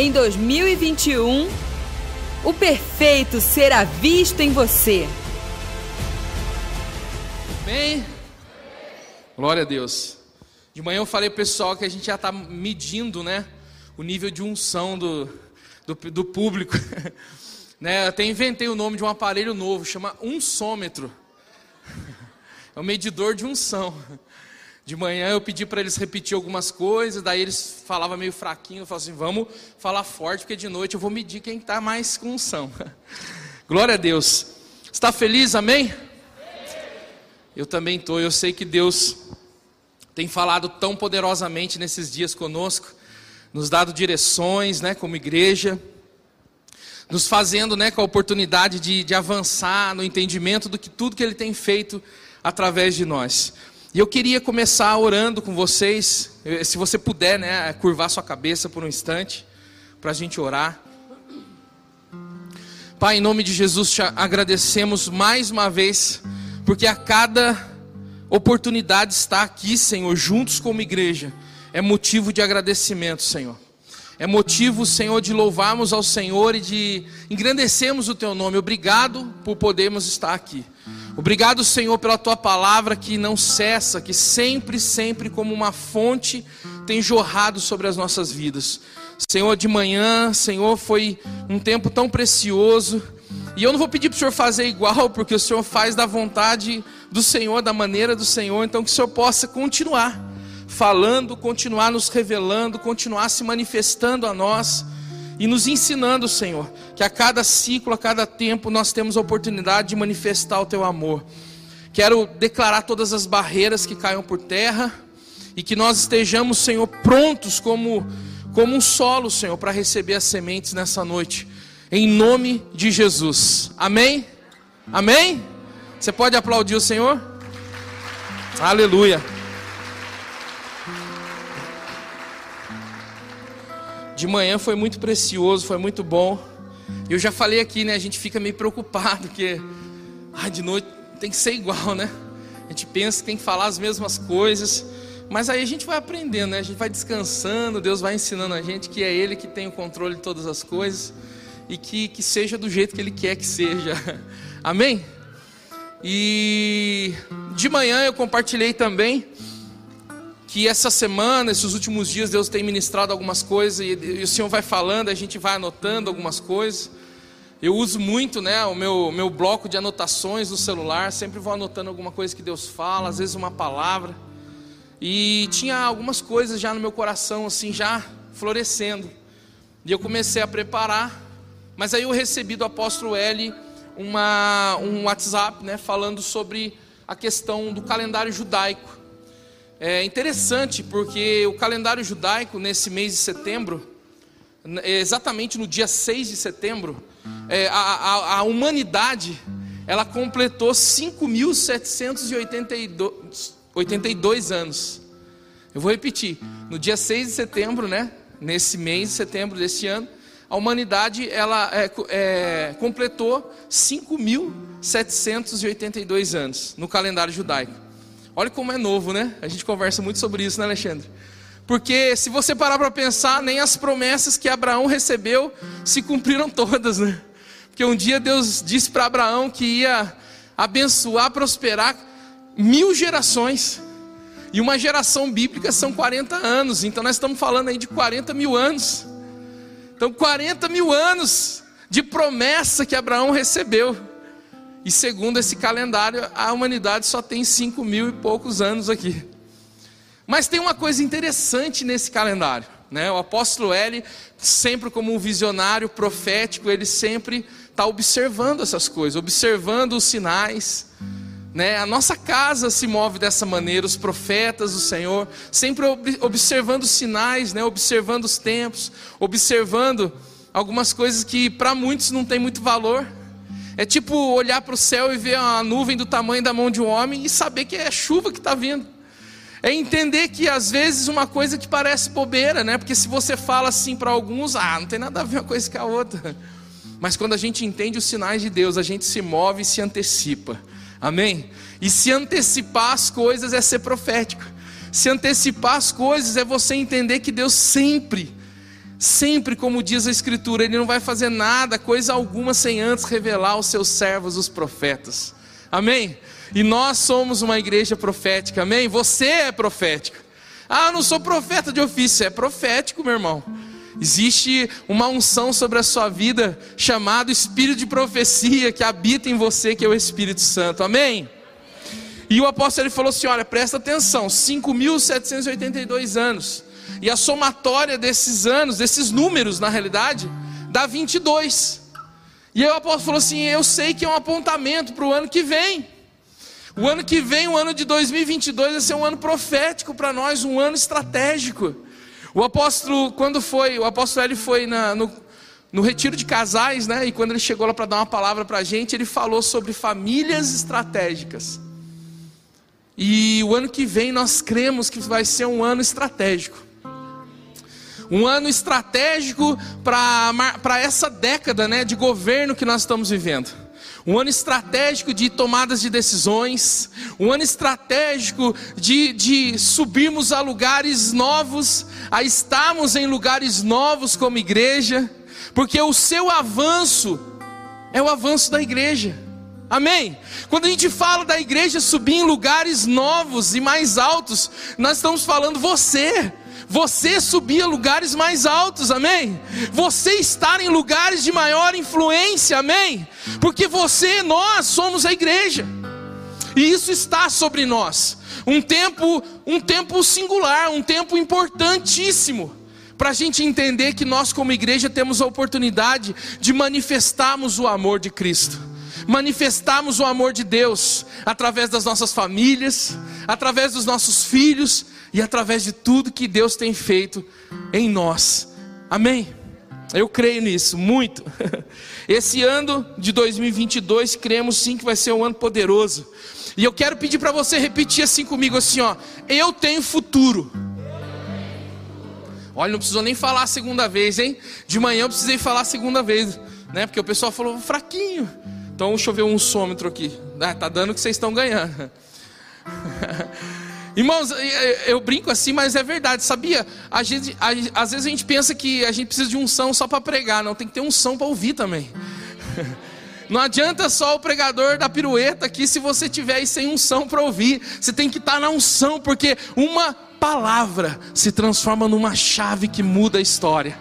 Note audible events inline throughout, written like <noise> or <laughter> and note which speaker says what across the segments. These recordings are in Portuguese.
Speaker 1: em 2021, o perfeito será visto em você.
Speaker 2: Bem, glória a Deus. De manhã eu falei pessoal que a gente já está medindo, né, o nível de unção do, do, do público. <laughs> né, eu até inventei o nome de um aparelho novo, chama unsômetro. <laughs> É o medidor de unção. De manhã eu pedi para eles repetir algumas coisas, daí eles falavam meio fraquinho, eu falava assim, vamos falar forte, porque de noite eu vou medir quem está mais com unção. <laughs> Glória a Deus. Está feliz, amém? Eu também estou, eu sei que Deus tem falado tão poderosamente nesses dias conosco, nos dado direções, né, como igreja, nos fazendo, né, com a oportunidade de, de avançar no entendimento do que tudo que Ele tem feito através de nós. E eu queria começar orando com vocês, se você puder, né, curvar sua cabeça por um instante, para a gente orar. Pai, em nome de Jesus, te agradecemos mais uma vez, porque a cada oportunidade estar aqui, Senhor, juntos como igreja, é motivo de agradecimento, Senhor. É motivo, Senhor, de louvarmos ao Senhor e de engrandecermos o Teu nome. Obrigado por podermos estar aqui. Obrigado, Senhor, pela tua palavra que não cessa, que sempre, sempre, como uma fonte, tem jorrado sobre as nossas vidas. Senhor, de manhã, Senhor, foi um tempo tão precioso. E eu não vou pedir para o Senhor fazer igual, porque o Senhor faz da vontade do Senhor, da maneira do Senhor. Então, que o Senhor possa continuar falando, continuar nos revelando, continuar se manifestando a nós e nos ensinando, Senhor, que a cada ciclo, a cada tempo, nós temos a oportunidade de manifestar o Teu amor. Quero declarar todas as barreiras que caiam por terra e que nós estejamos, Senhor, prontos como, como um solo, Senhor, para receber as sementes nessa noite, em nome de Jesus. Amém? Amém? Você pode aplaudir o Senhor? Aleluia. de manhã foi muito precioso, foi muito bom. Eu já falei aqui, né? A gente fica meio preocupado, porque ah, de noite tem que ser igual, né? A gente pensa que tem que falar as mesmas coisas, mas aí a gente vai aprendendo, né? A gente vai descansando, Deus vai ensinando a gente que é Ele que tem o controle de todas as coisas e que, que seja do jeito que Ele quer que seja. <laughs> Amém? E de manhã eu compartilhei também que essa semana, esses últimos dias, Deus tem ministrado algumas coisas e, e, o Senhor vai falando, a gente vai anotando algumas coisas. Eu uso muito né, o meu, meu bloco de anotações no celular, sempre vou anotando alguma coisa que Deus fala, às vezes uma palavra. E tinha algumas coisas já no meu coração, assim, já florescendo. E eu comecei a preparar, mas aí eu recebi do apóstolo L uma, um WhatsApp né, falando sobre a questão do calendário judaico. É interessante porque o calendário judaico, nesse mês de setembro, exatamente no dia 6 de setembro, é, a, a, a humanidade ela completou 5.782 anos. Eu vou repetir, no dia 6 de setembro, né, nesse mês de setembro deste ano, a humanidade ela é, é, completou 5.782 anos no calendário judaico. Olha como é novo, né? A gente conversa muito sobre isso, né, Alexandre? Porque se você parar para pensar, nem as promessas que Abraão recebeu se cumpriram <laughs> todas, né? Porque um dia Deus disse para Abraão que ia abençoar, prosperar mil gerações. E uma geração bíblica são 40 anos. Então nós estamos falando aí de 40 mil anos. Então 40 mil anos de promessa que Abraão recebeu. E segundo esse calendário, a humanidade só tem cinco mil e poucos anos aqui. Mas tem uma coisa interessante nesse calendário. Né? O apóstolo L, sempre como um visionário profético, ele sempre está observando essas coisas, observando os sinais. Né? A nossa casa se move dessa maneira, os profetas do Senhor, sempre observando os sinais, né? observando os tempos, observando algumas coisas que para muitos não tem muito valor. É tipo olhar para o céu e ver uma nuvem do tamanho da mão de um homem e saber que é chuva que está vindo. É entender que às vezes uma coisa que parece bobeira, né? Porque se você fala assim para alguns, ah, não tem nada a ver uma coisa com a outra. Mas quando a gente entende os sinais de Deus, a gente se move e se antecipa. Amém? E se antecipar as coisas é ser profético. Se antecipar as coisas é você entender que Deus sempre Sempre, como diz a Escritura, Ele não vai fazer nada, coisa alguma, sem antes revelar aos seus servos, os profetas. Amém? E nós somos uma igreja profética, amém? Você é profético. Ah, não sou profeta de ofício, é profético, meu irmão. Existe uma unção sobre a sua vida chamado Espírito de profecia que habita em você, que é o Espírito Santo. Amém? E o apóstolo ele falou assim: olha, presta atenção, 5.782 anos. E a somatória desses anos, desses números, na realidade, dá 22. E aí o apóstolo falou assim: eu sei que é um apontamento para o ano que vem. O ano que vem, o ano de 2022, vai ser um ano profético para nós, um ano estratégico. O apóstolo, quando foi, o apóstolo ele foi na, no, no retiro de casais, né? E quando ele chegou lá para dar uma palavra para a gente, ele falou sobre famílias estratégicas. E o ano que vem nós cremos que vai ser um ano estratégico. Um ano estratégico para essa década né, de governo que nós estamos vivendo um ano estratégico de tomadas de decisões, um ano estratégico de, de subirmos a lugares novos, a estarmos em lugares novos como igreja, porque o seu avanço é o avanço da igreja. Amém? Quando a gente fala da igreja subir em lugares novos e mais altos, nós estamos falando você você subir a lugares mais altos, amém? Você estar em lugares de maior influência, amém? Porque você, nós somos a igreja. E isso está sobre nós. Um tempo, um tempo singular, um tempo importantíssimo para a gente entender que nós, como igreja, temos a oportunidade de manifestarmos o amor de Cristo, manifestarmos o amor de Deus através das nossas famílias, através dos nossos filhos, e através de tudo que Deus tem feito em nós. Amém? Eu creio nisso, muito. <laughs> Esse ano de 2022, cremos sim que vai ser um ano poderoso. E eu quero pedir para você repetir assim comigo, assim, ó. Eu tenho futuro. Olha, não precisou nem falar a segunda vez, hein? De manhã eu precisei falar a segunda vez, né? Porque o pessoal falou fraquinho. Então deixa eu ver um sômetro aqui. Ah, tá dando que vocês estão ganhando. <laughs> Irmãos, eu brinco assim, mas é verdade, sabia? A gente, a, às vezes a gente pensa que a gente precisa de unção só para pregar, não, tem que ter unção para ouvir também. <laughs> Não adianta só o pregador da pirueta aqui se você tiver aí sem unção para ouvir. Você tem que estar tá na unção, porque uma palavra se transforma numa chave que muda a história.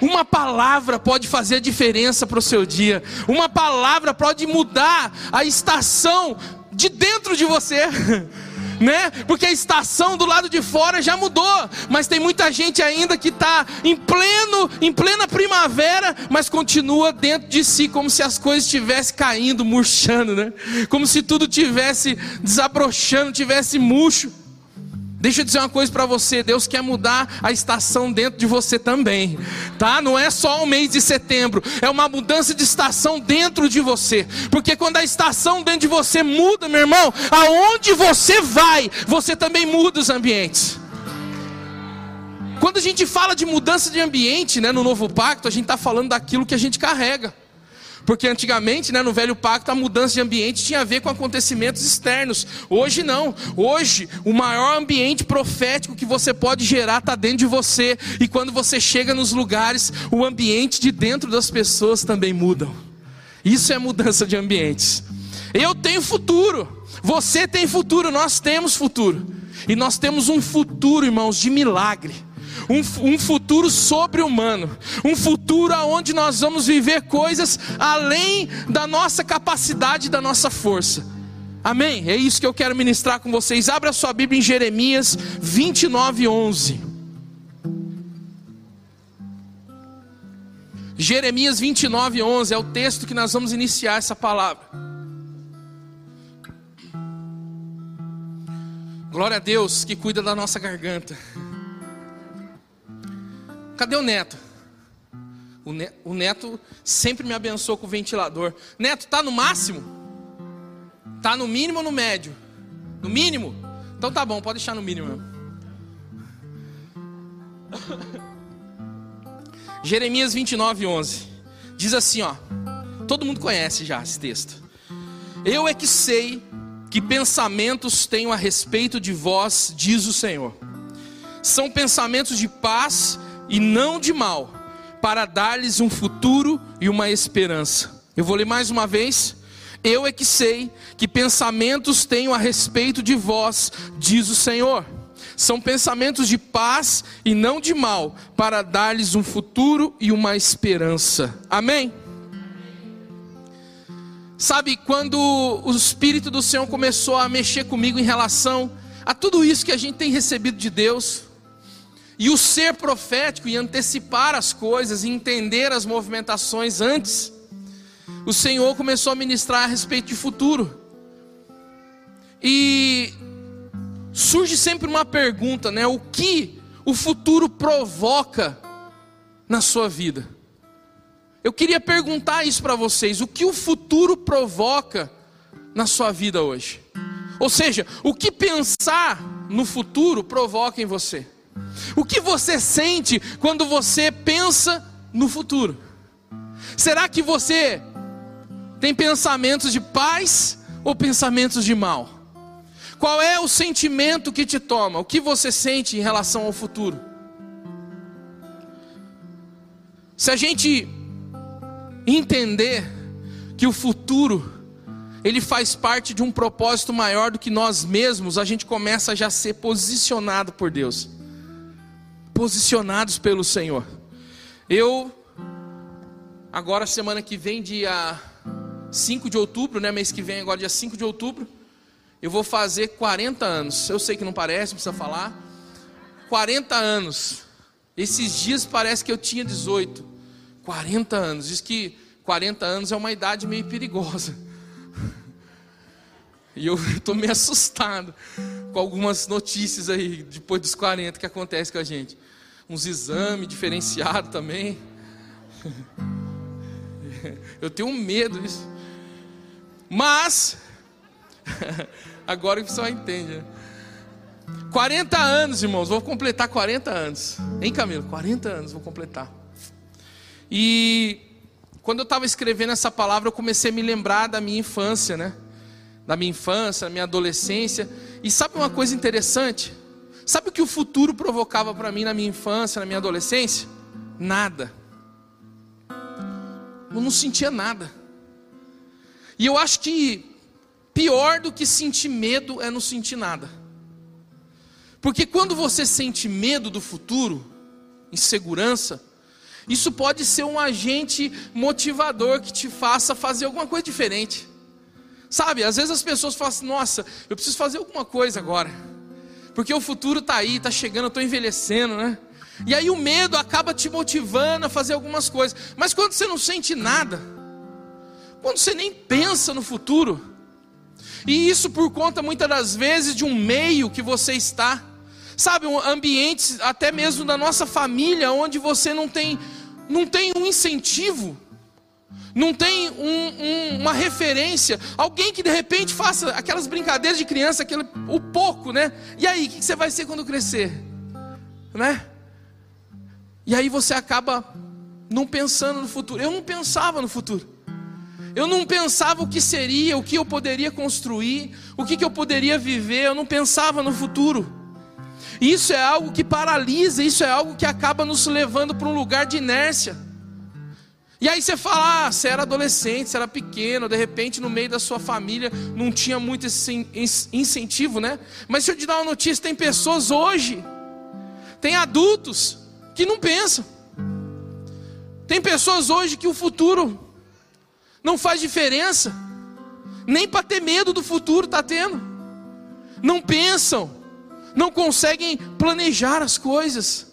Speaker 2: Uma palavra pode fazer a diferença para o seu dia. Uma palavra pode mudar a estação de dentro de você. <laughs> né? Porque a estação do lado de fora já mudou, mas tem muita gente ainda que está em pleno, em plena primavera, mas continua dentro de si como se as coisas estivessem caindo, murchando, né? Como se tudo tivesse desabrochando, tivesse murcho. Deixa eu dizer uma coisa para você, Deus quer mudar a estação dentro de você também, tá? Não é só o mês de setembro, é uma mudança de estação dentro de você. Porque quando a estação dentro de você muda, meu irmão, aonde você vai, você também muda os ambientes. Quando a gente fala de mudança de ambiente, né, no novo pacto, a gente está falando daquilo que a gente carrega. Porque antigamente, né, no velho pacto, a mudança de ambiente tinha a ver com acontecimentos externos. Hoje não. Hoje, o maior ambiente profético que você pode gerar está dentro de você. E quando você chega nos lugares, o ambiente de dentro das pessoas também mudam. Isso é mudança de ambientes. Eu tenho futuro. Você tem futuro. Nós temos futuro. E nós temos um futuro, irmãos, de milagre um, um futuro sobre-humano, um futuro onde nós vamos viver coisas além da nossa capacidade, da nossa força. Amém? É isso que eu quero ministrar com vocês. Abra a sua Bíblia em Jeremias 29, 11. Jeremias 29, 11 é o texto que nós vamos iniciar essa palavra. Glória a Deus que cuida da nossa garganta. Cadê o neto? O, neto? o neto sempre me abençoou com o ventilador. Neto, tá no máximo? Tá no mínimo ou no médio? No mínimo? Então tá bom, pode deixar no mínimo. <laughs> Jeremias 29, 11. Diz assim, ó. Todo mundo conhece já esse texto. Eu é que sei que pensamentos tenho a respeito de vós, diz o Senhor. São pensamentos de paz e não de mal, para dar-lhes um futuro e uma esperança. Eu vou ler mais uma vez. Eu é que sei que pensamentos tenho a respeito de vós, diz o Senhor. São pensamentos de paz e não de mal, para dar-lhes um futuro e uma esperança. Amém? Sabe, quando o Espírito do Senhor começou a mexer comigo em relação a tudo isso que a gente tem recebido de Deus, e o ser profético e antecipar as coisas e entender as movimentações antes, o Senhor começou a ministrar a respeito de futuro. E surge sempre uma pergunta, né? O que o futuro provoca na sua vida? Eu queria perguntar isso para vocês: o que o futuro provoca na sua vida hoje? Ou seja, o que pensar no futuro provoca em você? O que você sente quando você pensa no futuro? Será que você tem pensamentos de paz ou pensamentos de mal? Qual é o sentimento que te toma? O que você sente em relação ao futuro? Se a gente entender que o futuro ele faz parte de um propósito maior do que nós mesmos, a gente começa a já ser posicionado por Deus posicionados pelo Senhor. Eu, agora, semana que vem, dia 5 de outubro, né? Mês que vem, agora, dia 5 de outubro, eu vou fazer 40 anos. Eu sei que não parece, não precisa falar. 40 anos. Esses dias parece que eu tinha 18. 40 anos. Diz que 40 anos é uma idade meio perigosa. <laughs> E eu estou meio assustado com algumas notícias aí, depois dos 40, que acontece com a gente. Uns exames diferenciados também. <laughs> Eu tenho medo disso. Mas, <laughs> agora o pessoal entende, né? 40 anos, irmãos, vou completar 40 anos. Hein, Camilo? 40 anos vou completar. E quando eu estava escrevendo essa palavra, eu comecei a me lembrar da minha infância, né? Da minha infância, da minha adolescência. E sabe uma coisa interessante? Sabe o que o futuro provocava para mim na minha infância, na minha adolescência? Nada. Eu não sentia nada. E eu acho que pior do que sentir medo é não sentir nada. Porque quando você sente medo do futuro, insegurança, isso pode ser um agente motivador que te faça fazer alguma coisa diferente. Sabe, às vezes as pessoas falam assim: nossa, eu preciso fazer alguma coisa agora, porque o futuro está aí, está chegando, eu estou envelhecendo, né? E aí o medo acaba te motivando a fazer algumas coisas, mas quando você não sente nada, quando você nem pensa no futuro, e isso por conta muitas das vezes de um meio que você está, sabe, um ambientes até mesmo da nossa família, onde você não tem, não tem um incentivo não tem um, um, uma referência, alguém que de repente faça aquelas brincadeiras de criança, aquele, o pouco, né? E aí, o que você vai ser quando crescer? Né? E aí você acaba não pensando no futuro. Eu não pensava no futuro. Eu não pensava o que seria, o que eu poderia construir, o que, que eu poderia viver. Eu não pensava no futuro. Isso é algo que paralisa, isso é algo que acaba nos levando para um lugar de inércia. E aí você fala, ah, você era adolescente, você era pequeno, de repente no meio da sua família não tinha muito esse incentivo, né? Mas se eu te dar uma notícia, tem pessoas hoje, tem adultos que não pensam. Tem pessoas hoje que o futuro não faz diferença, nem para ter medo do futuro está tendo. Não pensam, não conseguem planejar as coisas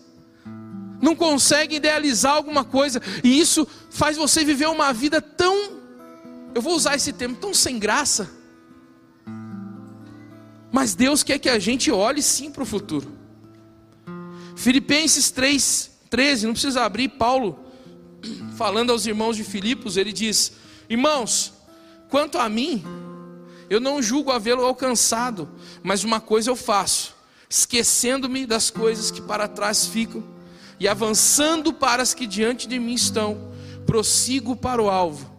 Speaker 2: não consegue idealizar alguma coisa, e isso faz você viver uma vida tão, eu vou usar esse termo, tão sem graça. Mas Deus quer que a gente olhe sim para o futuro. Filipenses 3, 13, não precisa abrir, Paulo, falando aos irmãos de Filipos, ele diz: Irmãos, quanto a mim, eu não julgo havê-lo alcançado, mas uma coisa eu faço, esquecendo-me das coisas que para trás ficam e avançando para as que diante de mim estão, prossigo para o alvo,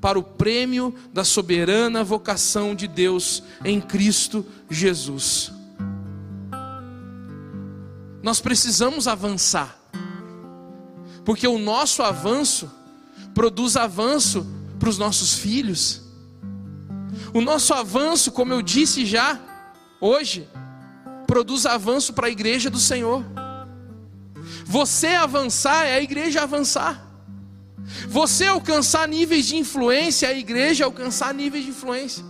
Speaker 2: para o prêmio da soberana vocação de Deus em Cristo Jesus. Nós precisamos avançar. Porque o nosso avanço produz avanço para os nossos filhos. O nosso avanço, como eu disse já hoje, produz avanço para a igreja do Senhor. Você avançar é a igreja avançar. Você alcançar níveis de influência, é a igreja alcançar níveis de influência.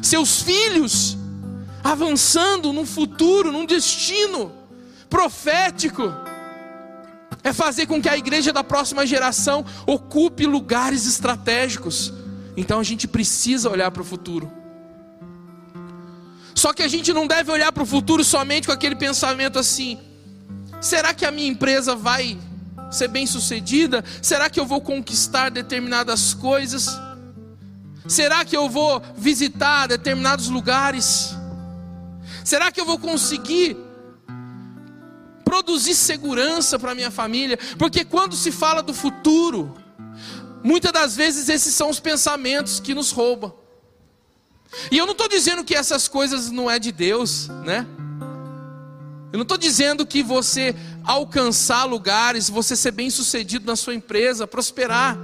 Speaker 2: Seus filhos avançando num futuro, num destino profético, é fazer com que a igreja da próxima geração ocupe lugares estratégicos. Então a gente precisa olhar para o futuro. Só que a gente não deve olhar para o futuro somente com aquele pensamento assim: será que a minha empresa vai ser bem sucedida? Será que eu vou conquistar determinadas coisas? Será que eu vou visitar determinados lugares? Será que eu vou conseguir produzir segurança para minha família? Porque quando se fala do futuro, muitas das vezes esses são os pensamentos que nos roubam. E eu não estou dizendo que essas coisas não é de Deus, né? Eu não estou dizendo que você alcançar lugares, você ser bem sucedido na sua empresa, prosperar,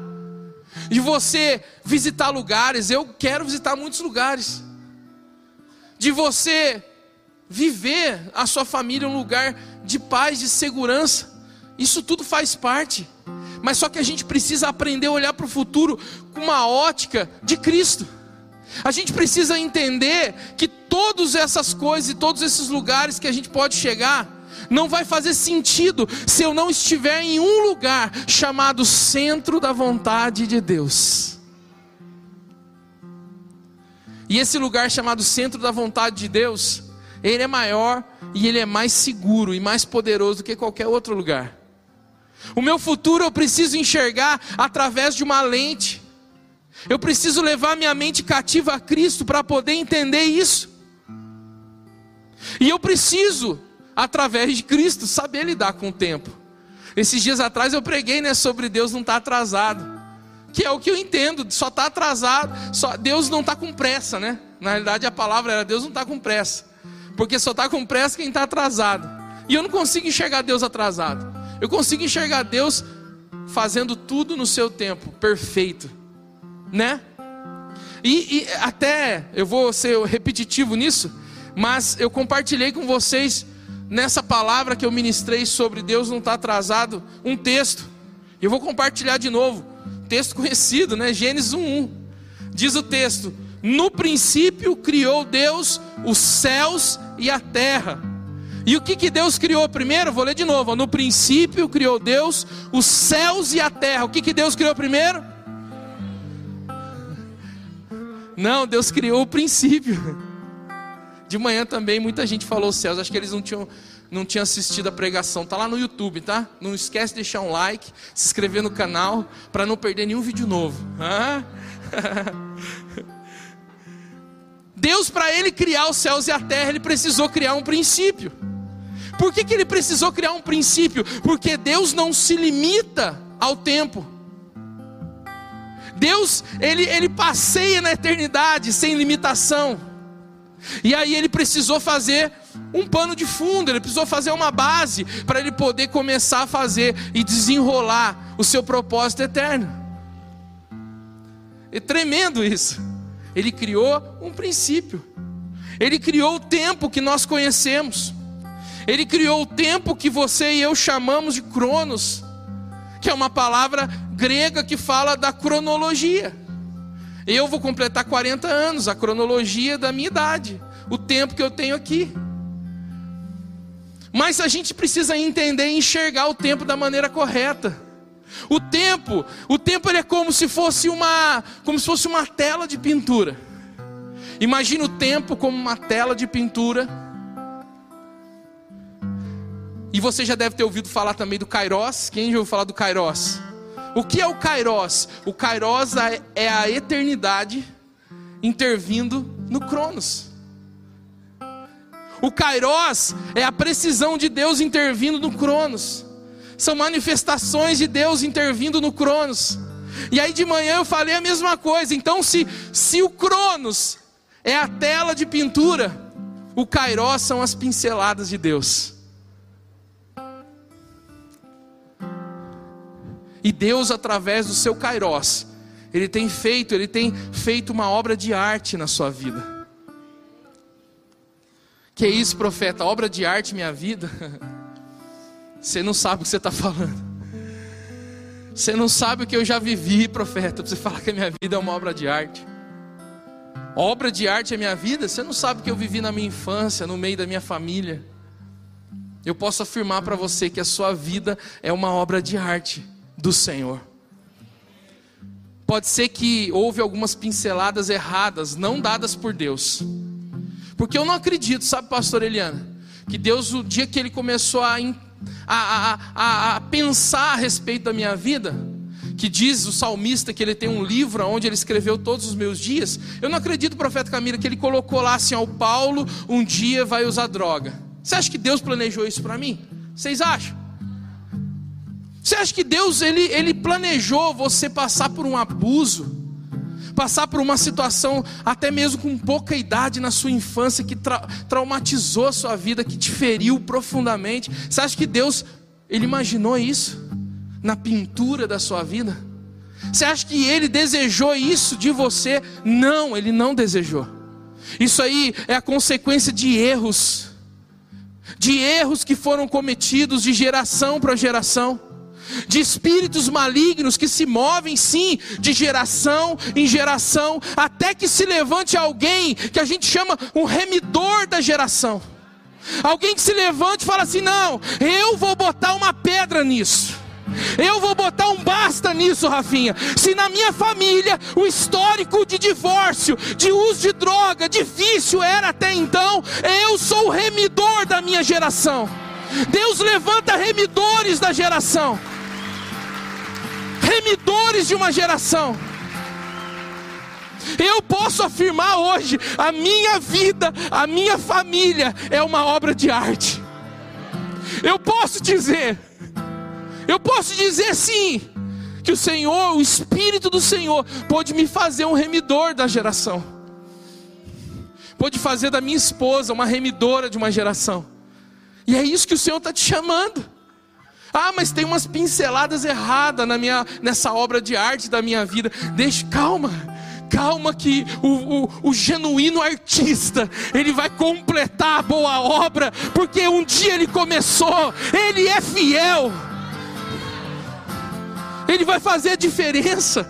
Speaker 2: de você visitar lugares, eu quero visitar muitos lugares, de você viver a sua família um lugar de paz, de segurança, isso tudo faz parte, mas só que a gente precisa aprender a olhar para o futuro com uma ótica de Cristo. A gente precisa entender que todas essas coisas e todos esses lugares que a gente pode chegar, não vai fazer sentido se eu não estiver em um lugar chamado centro da vontade de Deus. E esse lugar chamado centro da vontade de Deus, ele é maior e ele é mais seguro e mais poderoso do que qualquer outro lugar. O meu futuro eu preciso enxergar através de uma lente. Eu preciso levar minha mente cativa a Cristo para poder entender isso. E eu preciso, através de Cristo, saber lidar com o tempo. Esses dias atrás eu preguei né, sobre Deus não estar tá atrasado. Que é o que eu entendo, só está atrasado, só, Deus não está com pressa, né? Na realidade a palavra era Deus não está com pressa. Porque só está com pressa quem está atrasado. E eu não consigo enxergar Deus atrasado. Eu consigo enxergar Deus fazendo tudo no seu tempo, perfeito né? E, e, até eu vou ser repetitivo nisso, mas eu compartilhei com vocês nessa palavra que eu ministrei sobre Deus não está atrasado, um texto. Eu vou compartilhar de novo, texto conhecido, né? Gênesis 1:1. Diz o texto: No princípio criou Deus os céus e a terra. E o que, que Deus criou primeiro? Vou ler de novo. No princípio criou Deus os céus e a terra. O que, que Deus criou primeiro? Não, Deus criou o princípio. De manhã também muita gente falou céus. Acho que eles não tinham, não tinham assistido a pregação. Tá lá no YouTube, tá? Não esquece de deixar um like, se inscrever no canal para não perder nenhum vídeo novo. <laughs> Deus, para ele criar os céus e a terra, ele precisou criar um princípio. Por que, que ele precisou criar um princípio? Porque Deus não se limita ao tempo. Deus, ele, ele passeia na eternidade sem limitação. E aí ele precisou fazer um pano de fundo, ele precisou fazer uma base para ele poder começar a fazer e desenrolar o seu propósito eterno. É tremendo isso. Ele criou um princípio. Ele criou o tempo que nós conhecemos. Ele criou o tempo que você e eu chamamos de Cronos, que é uma palavra grega que fala da cronologia. Eu vou completar 40 anos, a cronologia da minha idade, o tempo que eu tenho aqui. Mas a gente precisa entender e enxergar o tempo da maneira correta. O tempo, o tempo ele é como se fosse uma, como se fosse uma tela de pintura. Imagina o tempo como uma tela de pintura. E você já deve ter ouvido falar também do Kairos. Quem já ouviu falar do Kairos? O que é o Kairos? O Kairos é a eternidade intervindo no Cronos. O Kairos é a precisão de Deus intervindo no Cronos. São manifestações de Deus intervindo no Cronos. E aí de manhã eu falei a mesma coisa. Então, se, se o Cronos é a tela de pintura, o Kairos são as pinceladas de Deus. E Deus, através do seu Kairós, Ele tem feito, Ele tem feito uma obra de arte na sua vida. Que é isso, profeta? Obra de arte, minha vida? <laughs> Você não sabe o que você está falando. Você não sabe o que eu já vivi, profeta, para você falar que a minha vida é uma obra de arte. Obra de arte é minha vida? Você não sabe o que eu vivi na minha infância, no meio da minha família. Eu posso afirmar para você que a sua vida é uma obra de arte do Senhor. Pode ser que houve algumas pinceladas erradas, não dadas por Deus. Porque eu não acredito, sabe, pastor Eliana, que Deus, o dia que ele começou a, a, a, a pensar a respeito da minha vida, que diz o salmista que ele tem um livro onde ele escreveu todos os meus dias. Eu não acredito, profeta Camila, que ele colocou lá assim: ao Paulo um dia vai usar droga. Você acha que Deus planejou isso para mim? Vocês acham? Você acha que Deus ele, ele planejou você passar por um abuso? passar por uma situação, até mesmo com pouca idade na sua infância, que tra traumatizou a sua vida, que te feriu profundamente. Você acha que Deus, Ele imaginou isso na pintura da sua vida? Você acha que Ele desejou isso de você? Não, Ele não desejou. Isso aí é a consequência de erros, de erros que foram cometidos de geração para geração de espíritos malignos que se movem sim de geração em geração, até que se levante alguém que a gente chama um remidor da geração. Alguém que se levante e fala assim: "Não, eu vou botar uma pedra nisso". Eu vou botar um basta nisso, Rafinha. Se na minha família o histórico de divórcio, de uso de droga, de vício era até então, eu sou o remidor da minha geração. Deus levanta remidores da geração remidores de uma geração. Eu posso afirmar hoje: a minha vida, a minha família é uma obra de arte. Eu posso dizer, eu posso dizer sim, que o Senhor, o Espírito do Senhor, pode me fazer um remidor da geração, pode fazer da minha esposa uma remidora de uma geração, e é isso que o Senhor está te chamando. Ah, mas tem umas pinceladas erradas na minha, nessa obra de arte da minha vida. Deixa, calma. Calma que o, o, o, genuíno artista, ele vai completar a boa obra, porque um dia ele começou, ele é fiel. Ele vai fazer a diferença.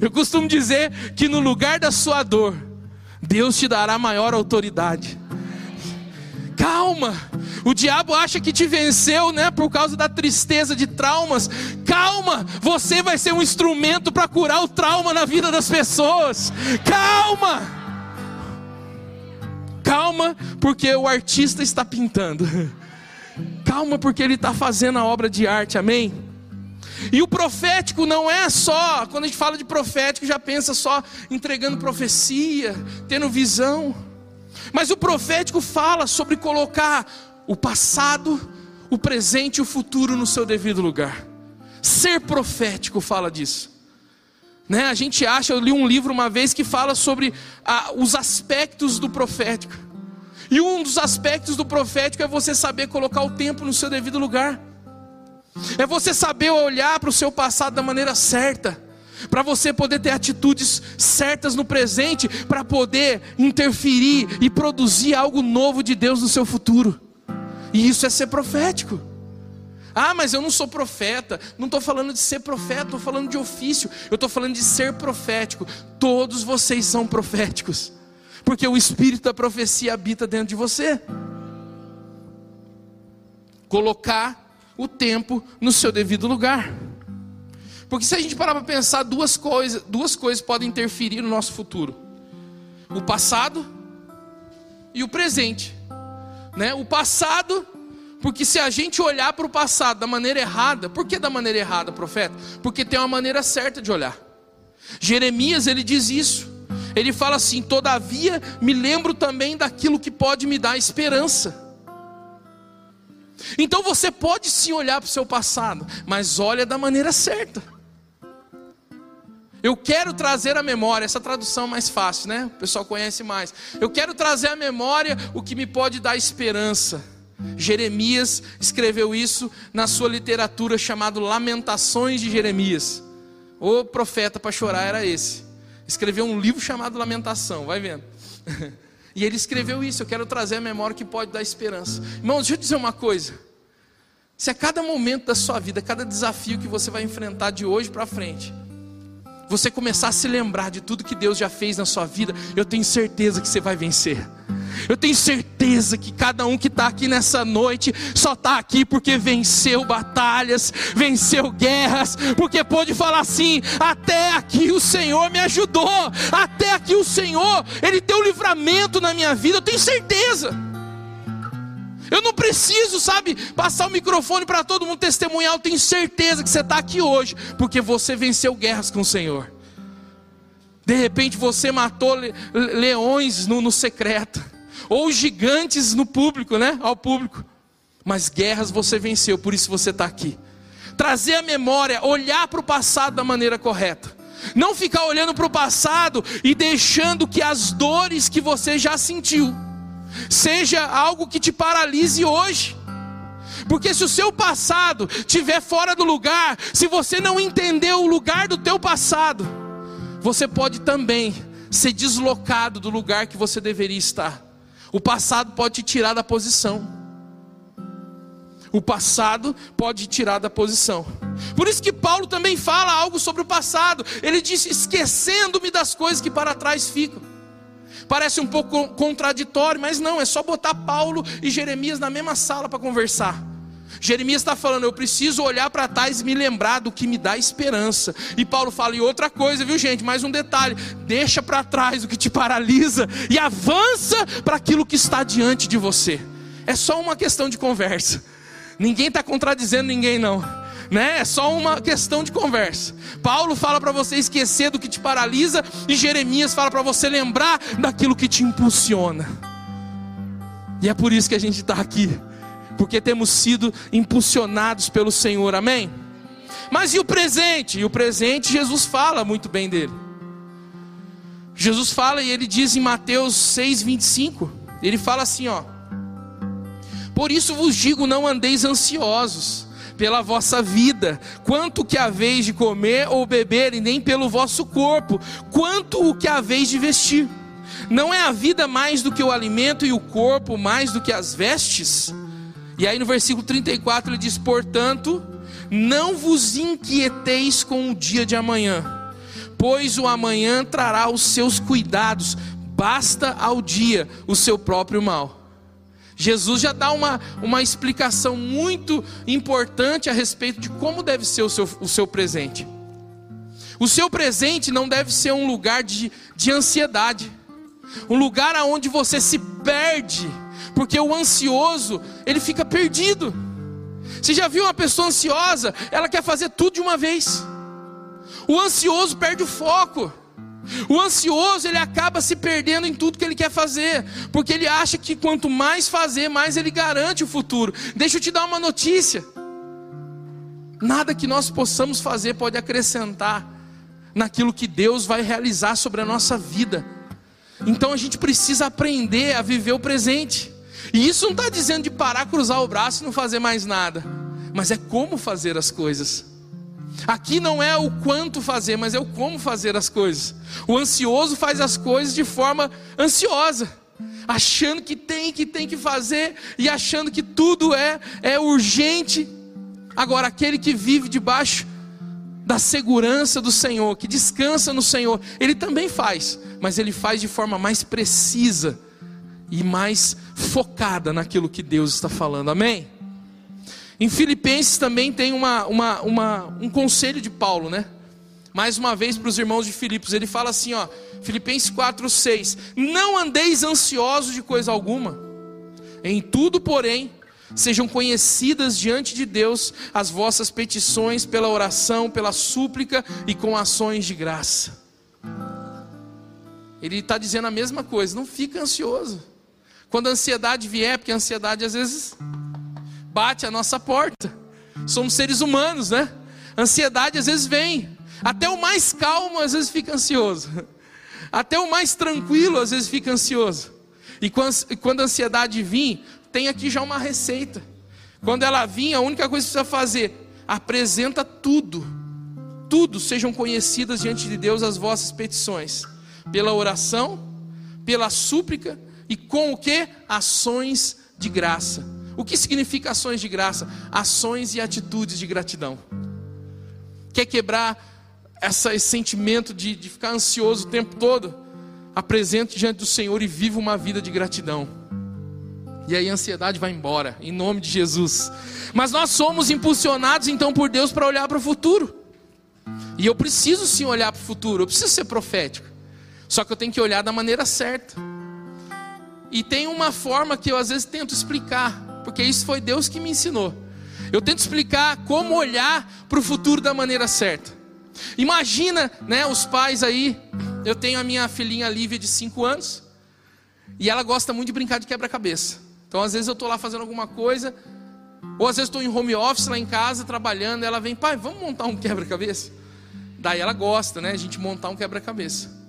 Speaker 2: Eu costumo dizer que no lugar da sua dor, Deus te dará maior autoridade. Calma, o diabo acha que te venceu, né, por causa da tristeza de traumas. Calma, você vai ser um instrumento para curar o trauma na vida das pessoas. Calma. Calma, porque o artista está pintando. Calma, porque ele está fazendo a obra de arte, amém? E o profético não é só, quando a gente fala de profético, já pensa só entregando profecia, tendo visão. Mas o profético fala sobre colocar o passado, o presente e o futuro no seu devido lugar. Ser profético fala disso. Né? A gente acha, eu li um livro uma vez que fala sobre os aspectos do profético. E um dos aspectos do profético é você saber colocar o tempo no seu devido lugar. É você saber olhar para o seu passado da maneira certa para você poder ter atitudes certas no presente, para poder interferir e produzir algo novo de Deus no seu futuro. E isso é ser profético. Ah, mas eu não sou profeta. Não estou falando de ser profeta, estou falando de ofício. Eu estou falando de ser profético. Todos vocês são proféticos, porque o espírito da profecia habita dentro de você. Colocar o tempo no seu devido lugar. Porque se a gente parar para pensar, duas coisas, duas coisas podem interferir no nosso futuro: o passado e o presente. Né? O passado, porque se a gente olhar para o passado da maneira errada, por que da maneira errada, profeta? Porque tem uma maneira certa de olhar. Jeremias ele diz isso. Ele fala assim: Todavia me lembro também daquilo que pode me dar esperança. Então você pode sim olhar para o seu passado, mas olha da maneira certa. Eu quero trazer à memória, essa tradução é mais fácil, né? O pessoal conhece mais. Eu quero trazer à memória o que me pode dar esperança. Jeremias escreveu isso na sua literatura chamada Lamentações de Jeremias. O profeta para chorar era esse. Escreveu um livro chamado Lamentação, vai vendo. <laughs> E ele escreveu isso. Eu quero trazer a memória que pode dar esperança. Irmãos, deixa eu dizer uma coisa. Se a cada momento da sua vida, cada desafio que você vai enfrentar de hoje para frente, você começar a se lembrar de tudo que Deus já fez na sua vida, eu tenho certeza que você vai vencer. Eu tenho certeza que cada um que está aqui nessa noite só está aqui porque venceu batalhas, venceu guerras, porque pôde falar assim: até aqui o Senhor me ajudou, até aqui o Senhor, Ele deu livramento na minha vida, eu tenho certeza. Eu não preciso, sabe, passar o microfone para todo mundo testemunhar. Eu tenho certeza que você está aqui hoje, porque você venceu guerras com o Senhor. De repente você matou leões no, no secreto ou gigantes no público, né? Ao público. Mas guerras você venceu, por isso você está aqui. Trazer a memória, olhar para o passado da maneira correta. Não ficar olhando para o passado e deixando que as dores que você já sentiu seja algo que te paralise hoje. Porque se o seu passado estiver fora do lugar, se você não entender o lugar do teu passado, você pode também ser deslocado do lugar que você deveria estar. O passado pode te tirar da posição. O passado pode te tirar da posição. Por isso que Paulo também fala algo sobre o passado. Ele diz: esquecendo-me das coisas que para trás ficam. Parece um pouco contraditório, mas não, é só botar Paulo e Jeremias na mesma sala para conversar. Jeremias está falando, eu preciso olhar para trás e me lembrar do que me dá esperança. E Paulo fala, e outra coisa, viu gente, mais um detalhe: deixa para trás o que te paralisa e avança para aquilo que está diante de você. É só uma questão de conversa. Ninguém está contradizendo ninguém, não. Né? É só uma questão de conversa. Paulo fala para você esquecer do que te paralisa, e Jeremias fala para você lembrar daquilo que te impulsiona. E é por isso que a gente está aqui porque temos sido impulsionados pelo Senhor, amém? Mas e o presente? E o presente, Jesus fala muito bem dele. Jesus fala e ele diz em Mateus 6,25: ele fala assim, ó. Por isso vos digo: não andeis ansiosos pela vossa vida, quanto que haveis de comer ou beber, e nem pelo vosso corpo, quanto o que haveis de vestir. Não é a vida mais do que o alimento e o corpo mais do que as vestes? E aí no versículo 34 ele diz: Portanto, não vos inquieteis com o dia de amanhã, pois o amanhã trará os seus cuidados, basta ao dia o seu próprio mal. Jesus já dá uma, uma explicação muito importante a respeito de como deve ser o seu, o seu presente. O seu presente não deve ser um lugar de, de ansiedade, um lugar onde você se perde porque o ansioso, ele fica perdido. Você já viu uma pessoa ansiosa? Ela quer fazer tudo de uma vez. O ansioso perde o foco. O ansioso, ele acaba se perdendo em tudo que ele quer fazer, porque ele acha que quanto mais fazer, mais ele garante o futuro. Deixa eu te dar uma notícia. Nada que nós possamos fazer pode acrescentar naquilo que Deus vai realizar sobre a nossa vida. Então a gente precisa aprender a viver o presente. E isso não está dizendo de parar, cruzar o braço e não fazer mais nada, mas é como fazer as coisas. Aqui não é o quanto fazer, mas é o como fazer as coisas. O ansioso faz as coisas de forma ansiosa, achando que tem, que tem que fazer e achando que tudo é é urgente. Agora aquele que vive debaixo da segurança do Senhor, que descansa no Senhor, ele também faz, mas ele faz de forma mais precisa e mais focada naquilo que Deus está falando, amém? Em Filipenses também tem uma, uma, uma, um conselho de Paulo, né? Mais uma vez para os irmãos de Filipos, ele fala assim, ó, Filipenses 4:6, não andeis ansiosos de coisa alguma, em tudo, porém, sejam conhecidas diante de Deus as vossas petições pela oração, pela súplica e com ações de graça. Ele está dizendo a mesma coisa, não fica ansioso. Quando a ansiedade vier, porque a ansiedade às vezes bate a nossa porta. Somos seres humanos, né? Ansiedade às vezes vem. Até o mais calmo às vezes fica ansioso. Até o mais tranquilo às vezes fica ansioso. E quando a ansiedade vir, tem aqui já uma receita. Quando ela vir, a única coisa que precisa fazer, apresenta tudo. Tudo sejam conhecidas diante de Deus as vossas petições, pela oração, pela súplica e com o que? Ações de graça. O que significa ações de graça? Ações e atitudes de gratidão. Quer quebrar essa, esse sentimento de, de ficar ansioso o tempo todo? Apresente diante do Senhor e viva uma vida de gratidão. E aí a ansiedade vai embora, em nome de Jesus. Mas nós somos impulsionados então por Deus para olhar para o futuro. E eu preciso sim olhar para o futuro, eu preciso ser profético. Só que eu tenho que olhar da maneira certa. E tem uma forma que eu às vezes tento explicar, porque isso foi Deus que me ensinou. Eu tento explicar como olhar para o futuro da maneira certa. Imagina, né, os pais aí. Eu tenho a minha filhinha Lívia de 5 anos. E ela gosta muito de brincar de quebra-cabeça. Então, às vezes, eu estou lá fazendo alguma coisa. Ou às vezes estou em home office lá em casa, trabalhando. Ela vem, pai, vamos montar um quebra-cabeça? Daí ela gosta, né? A gente montar um quebra-cabeça.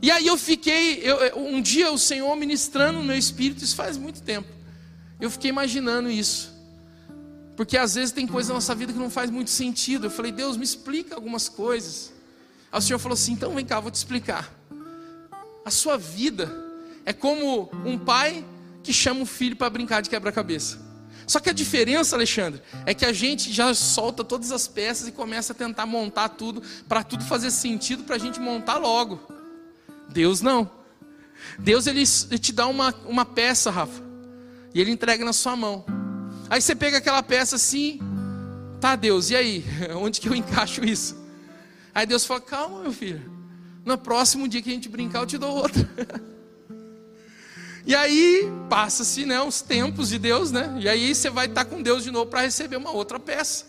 Speaker 2: E aí eu fiquei, eu, um dia o Senhor ministrando no meu espírito, isso faz muito tempo. Eu fiquei imaginando isso. Porque às vezes tem coisa na nossa vida que não faz muito sentido. Eu falei, Deus, me explica algumas coisas. Aí o Senhor falou assim: então vem cá, vou te explicar. A sua vida é como um pai que chama um filho para brincar de quebra-cabeça. Só que a diferença, Alexandre, é que a gente já solta todas as peças e começa a tentar montar tudo, para tudo fazer sentido, para a gente montar logo. Deus não. Deus ele te dá uma, uma peça, Rafa, e ele entrega na sua mão. Aí você pega aquela peça assim, tá, Deus, e aí? <laughs> Onde que eu encaixo isso? Aí Deus fala: calma, meu filho, no próximo dia que a gente brincar, eu te dou outra. <laughs> E aí passa-se né, os tempos de Deus, né? E aí você vai estar com Deus de novo para receber uma outra peça.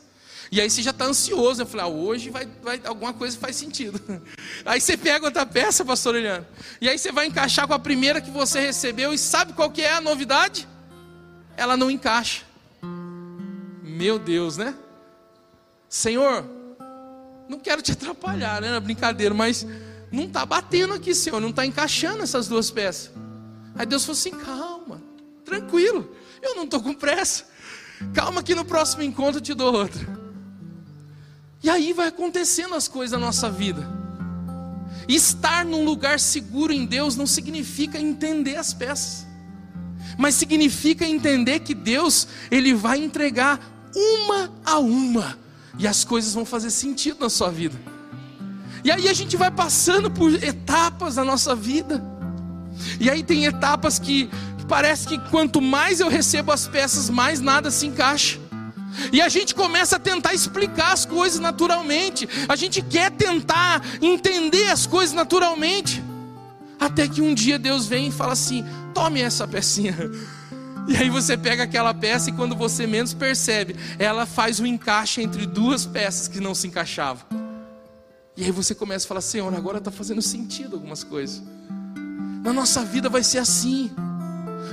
Speaker 2: E aí você já está ansioso. Eu falei, ah, hoje vai, vai, alguma coisa faz sentido. <laughs> Aí você pega outra peça, pastor Eliano. E aí você vai encaixar com a primeira que você recebeu. E sabe qual que é a novidade? Ela não encaixa. Meu Deus, né? Senhor, não quero te atrapalhar, né? Na brincadeira, mas não está batendo aqui, Senhor. Não está encaixando essas duas peças. Aí Deus falou assim: calma, tranquilo. Eu não estou com pressa. Calma que no próximo encontro eu te dou outra. E aí vai acontecendo as coisas na nossa vida. Estar num lugar seguro em Deus não significa entender as peças, mas significa entender que Deus, Ele vai entregar uma a uma, e as coisas vão fazer sentido na sua vida. E aí a gente vai passando por etapas na nossa vida, e aí tem etapas que parece que quanto mais eu recebo as peças, mais nada se encaixa. E a gente começa a tentar explicar as coisas naturalmente. A gente quer tentar entender as coisas naturalmente. Até que um dia Deus vem e fala assim: tome essa pecinha. <laughs> E aí você pega aquela peça e quando você menos percebe, ela faz o um encaixe entre duas peças que não se encaixavam. E aí você começa a falar: Senhor, agora está fazendo sentido algumas coisas. Na nossa vida vai ser assim.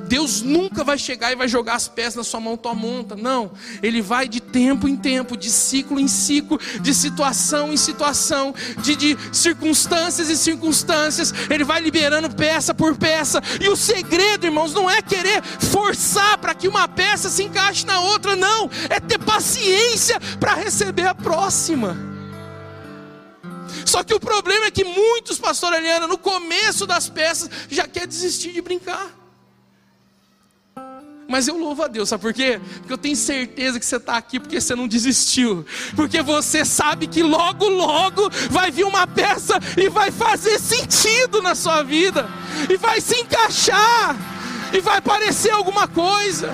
Speaker 2: Deus nunca vai chegar e vai jogar as peças na sua mão, tua monta. Não. Ele vai de tempo em tempo, de ciclo em ciclo, de situação em situação, de, de circunstâncias em circunstâncias. Ele vai liberando peça por peça. E o segredo, irmãos, não é querer forçar para que uma peça se encaixe na outra, não. É ter paciência para receber a próxima. Só que o problema é que muitos, pastor Eliana, no começo das peças, já quer desistir de brincar. Mas eu louvo a Deus, sabe por quê? Porque eu tenho certeza que você está aqui porque você não desistiu. Porque você sabe que logo, logo vai vir uma peça e vai fazer sentido na sua vida. E vai se encaixar. E vai parecer alguma coisa.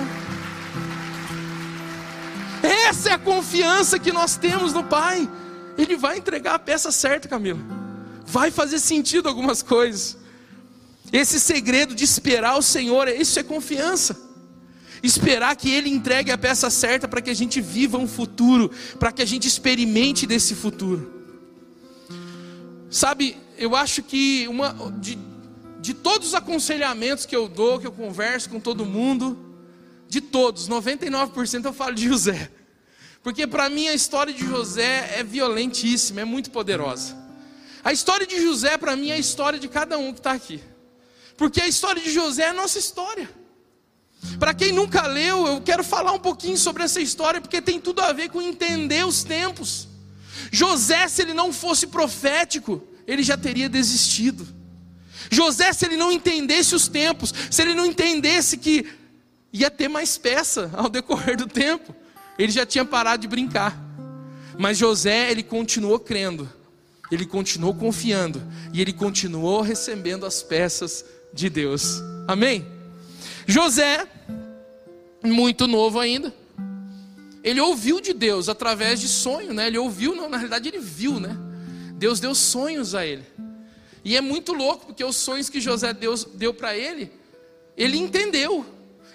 Speaker 2: Essa é a confiança que nós temos no Pai. Ele vai entregar a peça certa, Camila. Vai fazer sentido algumas coisas. Esse segredo de esperar o Senhor, isso é confiança esperar que Ele entregue a peça certa para que a gente viva um futuro, para que a gente experimente desse futuro. Sabe, eu acho que uma, de, de todos os aconselhamentos que eu dou, que eu converso com todo mundo, de todos, 99% eu falo de José. Porque para mim a história de José é violentíssima, é muito poderosa. A história de José para mim é a história de cada um que está aqui. Porque a história de José é a nossa história. Para quem nunca leu, eu quero falar um pouquinho sobre essa história, porque tem tudo a ver com entender os tempos. José, se ele não fosse profético, ele já teria desistido. José, se ele não entendesse os tempos, se ele não entendesse que ia ter mais peça ao decorrer do tempo, ele já tinha parado de brincar. Mas José, ele continuou crendo, ele continuou confiando e ele continuou recebendo as peças de Deus. Amém? José, muito novo ainda, ele ouviu de Deus através de sonho, né? Ele ouviu, não, na realidade ele viu, né? Deus deu sonhos a ele. E é muito louco, porque os sonhos que José Deus deu para ele, ele entendeu.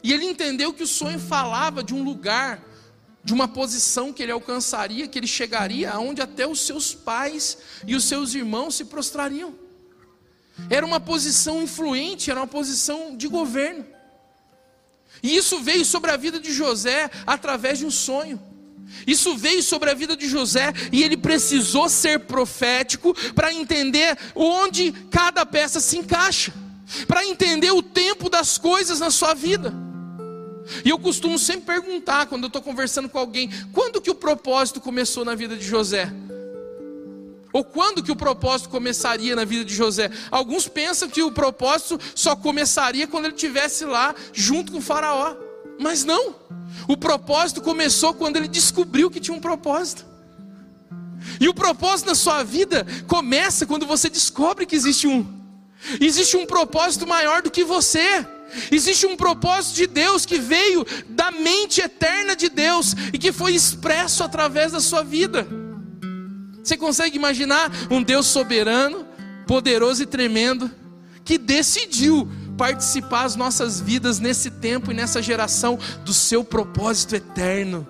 Speaker 2: E ele entendeu que o sonho falava de um lugar, de uma posição que ele alcançaria, que ele chegaria aonde até os seus pais e os seus irmãos se prostrariam. Era uma posição influente, era uma posição de governo. E isso veio sobre a vida de José através de um sonho. Isso veio sobre a vida de José e ele precisou ser profético para entender onde cada peça se encaixa, para entender o tempo das coisas na sua vida. E eu costumo sempre perguntar quando eu estou conversando com alguém: quando que o propósito começou na vida de José? Ou quando que o propósito começaria na vida de José? Alguns pensam que o propósito só começaria quando ele estivesse lá junto com o Faraó. Mas não. O propósito começou quando ele descobriu que tinha um propósito. E o propósito na sua vida começa quando você descobre que existe um. Existe um propósito maior do que você. Existe um propósito de Deus que veio da mente eterna de Deus e que foi expresso através da sua vida. Você consegue imaginar um Deus soberano, poderoso e tremendo, que decidiu participar as nossas vidas nesse tempo e nessa geração do seu propósito eterno?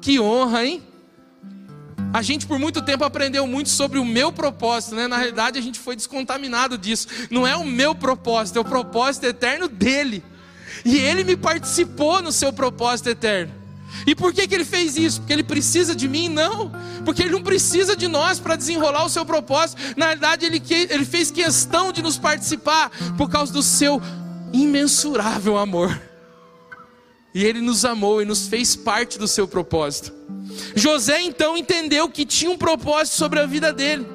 Speaker 2: Que honra, hein? A gente por muito tempo aprendeu muito sobre o meu propósito, né? Na realidade a gente foi descontaminado disso. Não é o meu propósito, é o propósito eterno dele. E ele me participou no seu propósito eterno. E por que, que ele fez isso? Porque ele precisa de mim? Não, porque ele não precisa de nós para desenrolar o seu propósito. Na verdade, ele, ele fez questão de nos participar por causa do seu imensurável amor. E ele nos amou e nos fez parte do seu propósito. José então entendeu que tinha um propósito sobre a vida dele.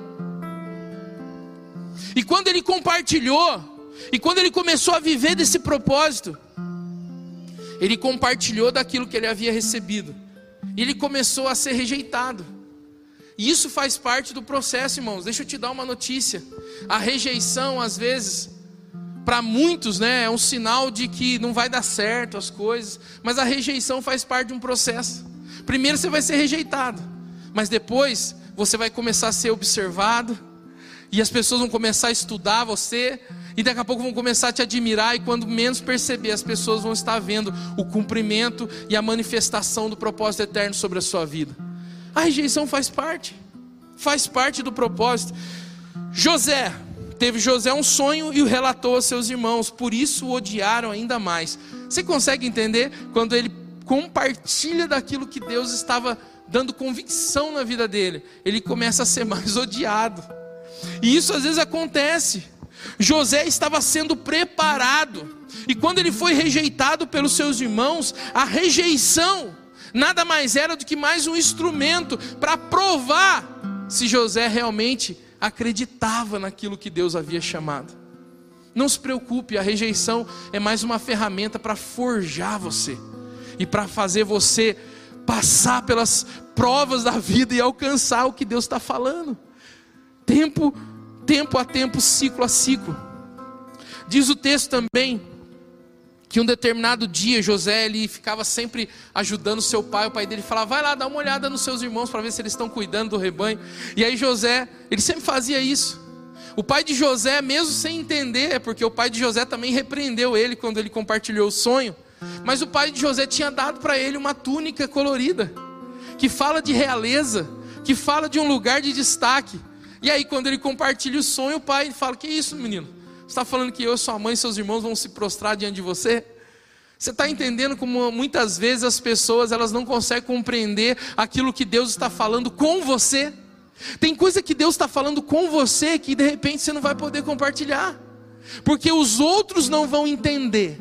Speaker 2: E quando ele compartilhou, e quando ele começou a viver desse propósito, ele compartilhou daquilo que ele havia recebido. E ele começou a ser rejeitado. E isso faz parte do processo, irmãos. Deixa eu te dar uma notícia. A rejeição, às vezes, para muitos, né, é um sinal de que não vai dar certo as coisas, mas a rejeição faz parte de um processo. Primeiro você vai ser rejeitado, mas depois você vai começar a ser observado, e as pessoas vão começar a estudar você, e daqui a pouco vão começar a te admirar, e quando menos perceber, as pessoas vão estar vendo o cumprimento e a manifestação do propósito eterno sobre a sua vida. A rejeição faz parte, faz parte do propósito. José, teve José um sonho e o relatou aos seus irmãos, por isso o odiaram ainda mais. Você consegue entender quando ele compartilha daquilo que Deus estava dando convicção na vida dele, ele começa a ser <laughs> mais odiado. E isso às vezes acontece. José estava sendo preparado, e quando ele foi rejeitado pelos seus irmãos, a rejeição nada mais era do que mais um instrumento para provar se José realmente acreditava naquilo que Deus havia chamado. Não se preocupe, a rejeição é mais uma ferramenta para forjar você e para fazer você passar pelas provas da vida e alcançar o que Deus está falando. Tempo, tempo a tempo, ciclo a ciclo. Diz o texto também que um determinado dia José ele ficava sempre ajudando seu pai, o pai dele falava: "Vai lá, dá uma olhada nos seus irmãos para ver se eles estão cuidando do rebanho". E aí José, ele sempre fazia isso. O pai de José, mesmo sem entender, é porque o pai de José também repreendeu ele quando ele compartilhou o sonho. Mas o pai de José tinha dado para ele uma túnica colorida, que fala de realeza, que fala de um lugar de destaque. E aí, quando ele compartilha o sonho, o pai fala: Que isso, menino? Você está falando que eu, sua mãe e seus irmãos vão se prostrar diante de você? Você está entendendo como muitas vezes as pessoas elas não conseguem compreender aquilo que Deus está falando com você? Tem coisa que Deus está falando com você que de repente você não vai poder compartilhar. Porque os outros não vão entender.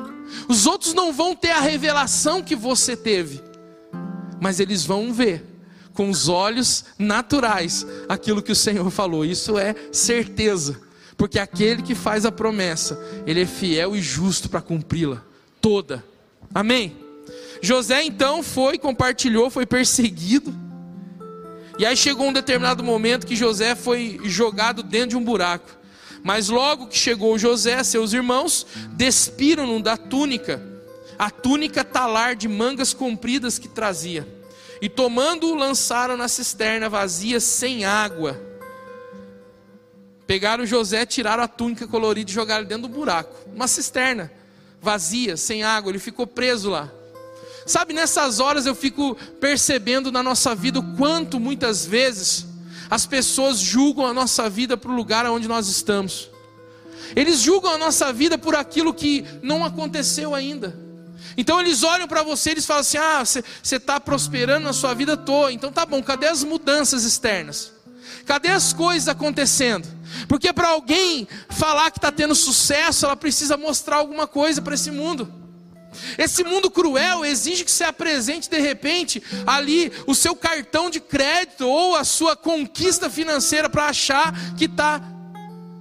Speaker 2: Os outros não vão ter a revelação que você teve. Mas eles vão ver com os olhos naturais aquilo que o Senhor falou. Isso é certeza. Porque aquele que faz a promessa, ele é fiel e justo para cumpri-la toda. Amém. José então foi, compartilhou, foi perseguido. E aí chegou um determinado momento que José foi jogado dentro de um buraco. Mas logo que chegou José, seus irmãos despiram-no da túnica, a túnica talar de mangas compridas que trazia. E tomando-o, lançaram na cisterna vazia, sem água. Pegaram José, tiraram a túnica colorida e jogaram dentro do buraco. Uma cisterna vazia, sem água. Ele ficou preso lá. Sabe, nessas horas eu fico percebendo na nossa vida o quanto muitas vezes as pessoas julgam a nossa vida para o lugar onde nós estamos. Eles julgam a nossa vida por aquilo que não aconteceu ainda. Então eles olham para você e eles falam assim: ah, você está prosperando na sua vida toda. Então tá bom, cadê as mudanças externas? Cadê as coisas acontecendo? Porque para alguém falar que está tendo sucesso, ela precisa mostrar alguma coisa para esse mundo. Esse mundo cruel exige que você apresente de repente ali o seu cartão de crédito ou a sua conquista financeira para achar que está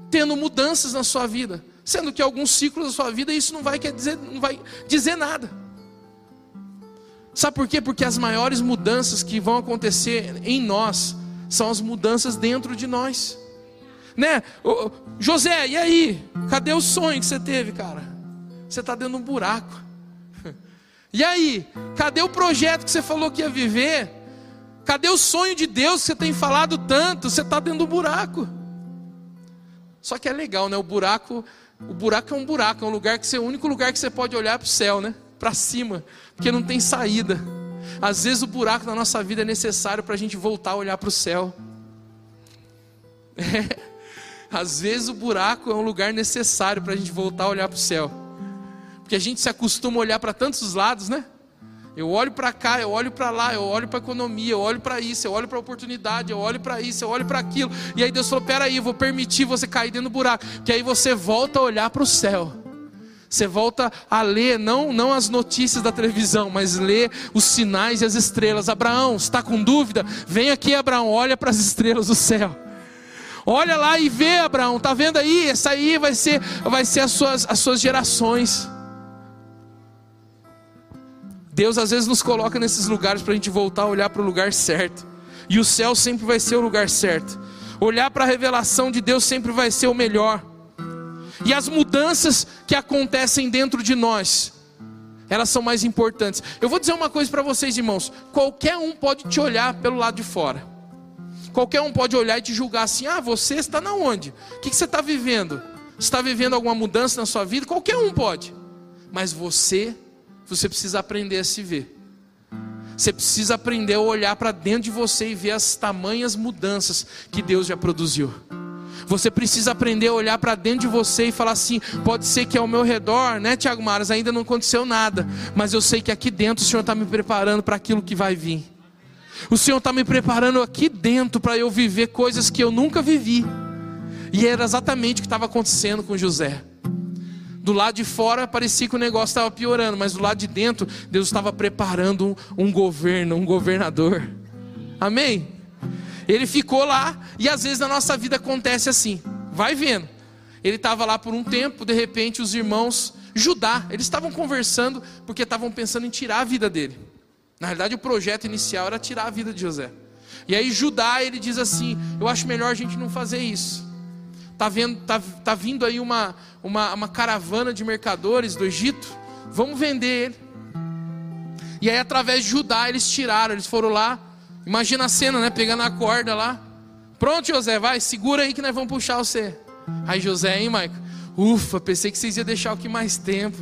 Speaker 2: tendo mudanças na sua vida, sendo que alguns ciclos da sua vida isso não vai quer dizer, não vai dizer nada. Sabe por quê? Porque as maiores mudanças que vão acontecer em nós são as mudanças dentro de nós. Né? José, e aí? Cadê o sonho que você teve, cara? Você está dentro de um buraco. <laughs> E aí, cadê o projeto que você falou que ia viver? Cadê o sonho de Deus que você tem falado tanto? Você está dentro do buraco. Só que é legal, né? O buraco, o buraco é um buraco, é um lugar que você, é o único lugar que você pode olhar para o céu, né? Para cima, porque não tem saída. Às vezes o buraco na nossa vida é necessário para a gente voltar a olhar para o céu. <laughs> É. Às vezes o buraco é um lugar necessário para a gente voltar a olhar para o céu. Porque a gente se acostuma a olhar para tantos lados, né? Eu olho para cá, eu olho para lá, eu olho para a economia, eu olho para isso, eu olho para a oportunidade, eu olho para isso, eu olho para aquilo. E aí Deus falou: peraí, eu vou permitir você cair dentro do buraco. Que aí você volta a olhar para o céu. Você volta a ler, não, não as notícias da televisão, mas ler os sinais e as estrelas. Abraão, está com dúvida? Vem aqui, Abraão, olha para as estrelas do céu. Olha lá e vê, Abraão, tá vendo aí? Essa aí vai ser, vai ser as suas, as suas gerações. Deus às vezes nos coloca nesses lugares para a gente voltar a olhar para o lugar certo. E o céu sempre vai ser o lugar certo. Olhar para a revelação de Deus sempre vai ser o melhor. E as mudanças que acontecem dentro de nós, elas são mais importantes. Eu vou dizer uma coisa para vocês, irmãos: qualquer um pode te olhar pelo lado de fora. Qualquer um pode olhar e te julgar assim: ah, você está na onde? O que você está vivendo? Você está vivendo alguma mudança na sua vida? Qualquer um pode. Mas você você precisa aprender a se ver. Você precisa aprender a olhar para dentro de você e ver as tamanhas mudanças que Deus já produziu. Você precisa aprender a olhar para dentro de você e falar assim: pode ser que ao meu redor, né, Tiago Maras, ainda não aconteceu nada, mas eu sei que aqui dentro o Senhor está me preparando para aquilo que vai vir. O Senhor está me preparando aqui dentro para eu viver coisas que eu nunca vivi. E era exatamente o que estava acontecendo com José. Do lado de fora parecia que o negócio estava piorando, mas do lado de dentro, Deus estava preparando um, governo, um governador. Amém? Ele ficou lá, e às vezes na nossa vida acontece assim. Vai vendo. Ele estava lá por um tempo, de repente os irmãos Judá, eles estavam conversando porque estavam pensando em tirar a vida dele. Na verdade, o projeto inicial era tirar a vida de José. E aí Judá, ele diz assim: "Eu acho melhor a gente não fazer isso. Tá vendo, tá, tá vindo aí uma, uma, uma caravana de mercadores do Egito. Vamos vender ele. E aí, através de Judá, eles tiraram, eles foram lá. Imagina a cena, né? Pegando a corda lá. Pronto, José, vai, segura aí que nós vamos puxar você. Aí, José, hein, Maico? Ufa, pensei que vocês iam deixar aqui mais tempo.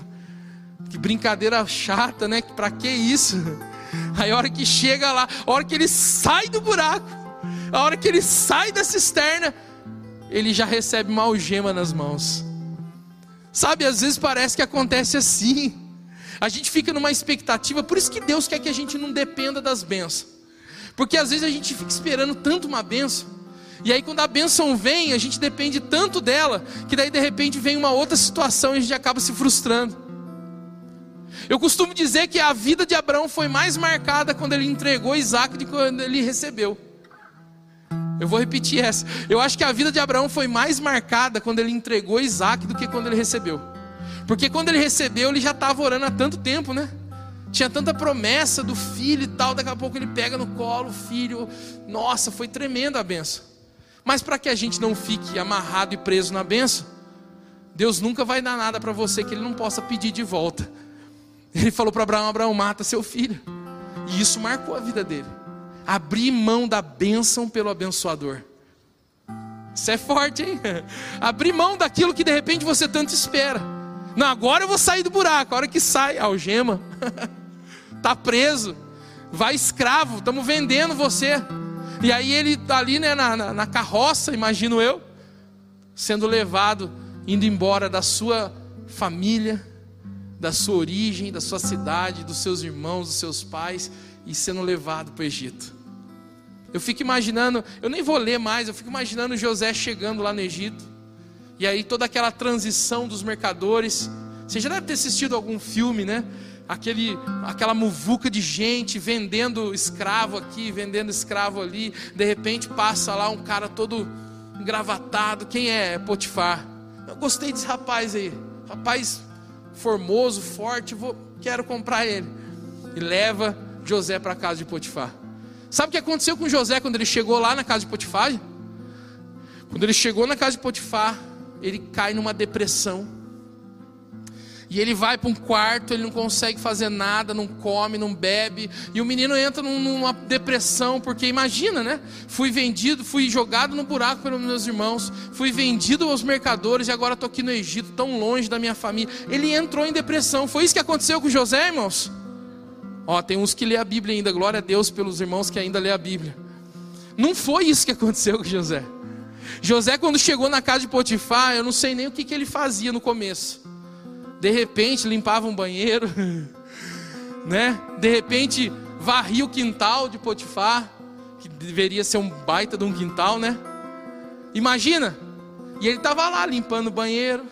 Speaker 2: Que brincadeira chata, né? Pra que isso? <laughs> Aí, a hora que chega lá, a hora que ele sai do buraco, a hora que ele sai da cisterna, ele já recebe uma algema nas mãos. Sabe, às vezes parece que acontece assim. A gente fica numa expectativa, por isso que Deus quer que a gente não dependa das bênçãos. Porque às vezes a gente fica esperando tanto uma benção, E aí quando a bênção vem, a gente depende tanto dela, que daí de repente vem uma outra situação e a gente acaba se frustrando. Eu costumo dizer que a vida de Abraão foi mais marcada quando ele entregou Isaac do que quando ele recebeu. Eu vou repetir essa. Eu acho que a vida de Abraão foi mais marcada quando ele entregou Isaac do que quando ele recebeu. Porque quando ele recebeu, ele já estava orando há tanto tempo, né? Tinha tanta promessa do filho e tal, daqui a pouco ele pega no colo o filho. Nossa, foi tremenda a benção. Mas para que a gente não fique amarrado e preso na benção, Deus nunca vai dar nada para você que ele não possa pedir de volta. Ele falou para Abraão: Abraão, mata seu filho. E isso marcou a vida dele. Abrir mão da bênção pelo abençoador. Isso é forte, hein? <laughs> Abrir mão daquilo que de repente você tanto espera. Não, agora eu vou sair do buraco. A hora que sai, algema. <laughs> tá preso. Vai escravo. Estamos vendendo você. E aí ele tá ali né, na, na, na carroça, imagino eu, sendo levado, indo embora da sua família, da sua origem, da sua cidade, dos seus irmãos, dos seus pais, e sendo levado para o Egito. Eu fico imaginando, eu nem vou ler mais, eu fico imaginando José chegando lá no Egito, e aí toda aquela transição dos mercadores. Você já deve ter assistido algum filme, né? Aquele, aquela muvuca de gente vendendo escravo aqui, vendendo escravo ali. De repente passa lá um cara todo engravatado. Quem é? é Potifar. Eu gostei desse rapaz aí. Rapaz formoso, forte. Vou, quero comprar ele. E leva José para casa de Potifar. Sabe o que aconteceu com José quando ele chegou lá na casa de Potifar? Quando ele chegou na casa de Potifar, ele cai numa depressão. E ele vai para um quarto, ele não consegue fazer nada, não come, não bebe. E o menino entra numa depressão, porque imagina, né? Fui vendido, fui jogado no buraco pelos meus irmãos, fui vendido aos mercadores e agora estou aqui no Egito, tão longe da minha família. Ele entrou em depressão. Foi isso que aconteceu com José, irmãos? Ó, tem uns que lê a Bíblia ainda, glória a Deus pelos irmãos que ainda lê a Bíblia. Não foi isso que aconteceu com José. José, quando chegou na casa de Potifar, eu não sei nem o que, que ele fazia no começo. De repente, limpava um banheiro, <laughs> né? De repente, varria o quintal de Potifar, que deveria ser um baita de um quintal, né? Imagina! E ele estava lá limpando o banheiro,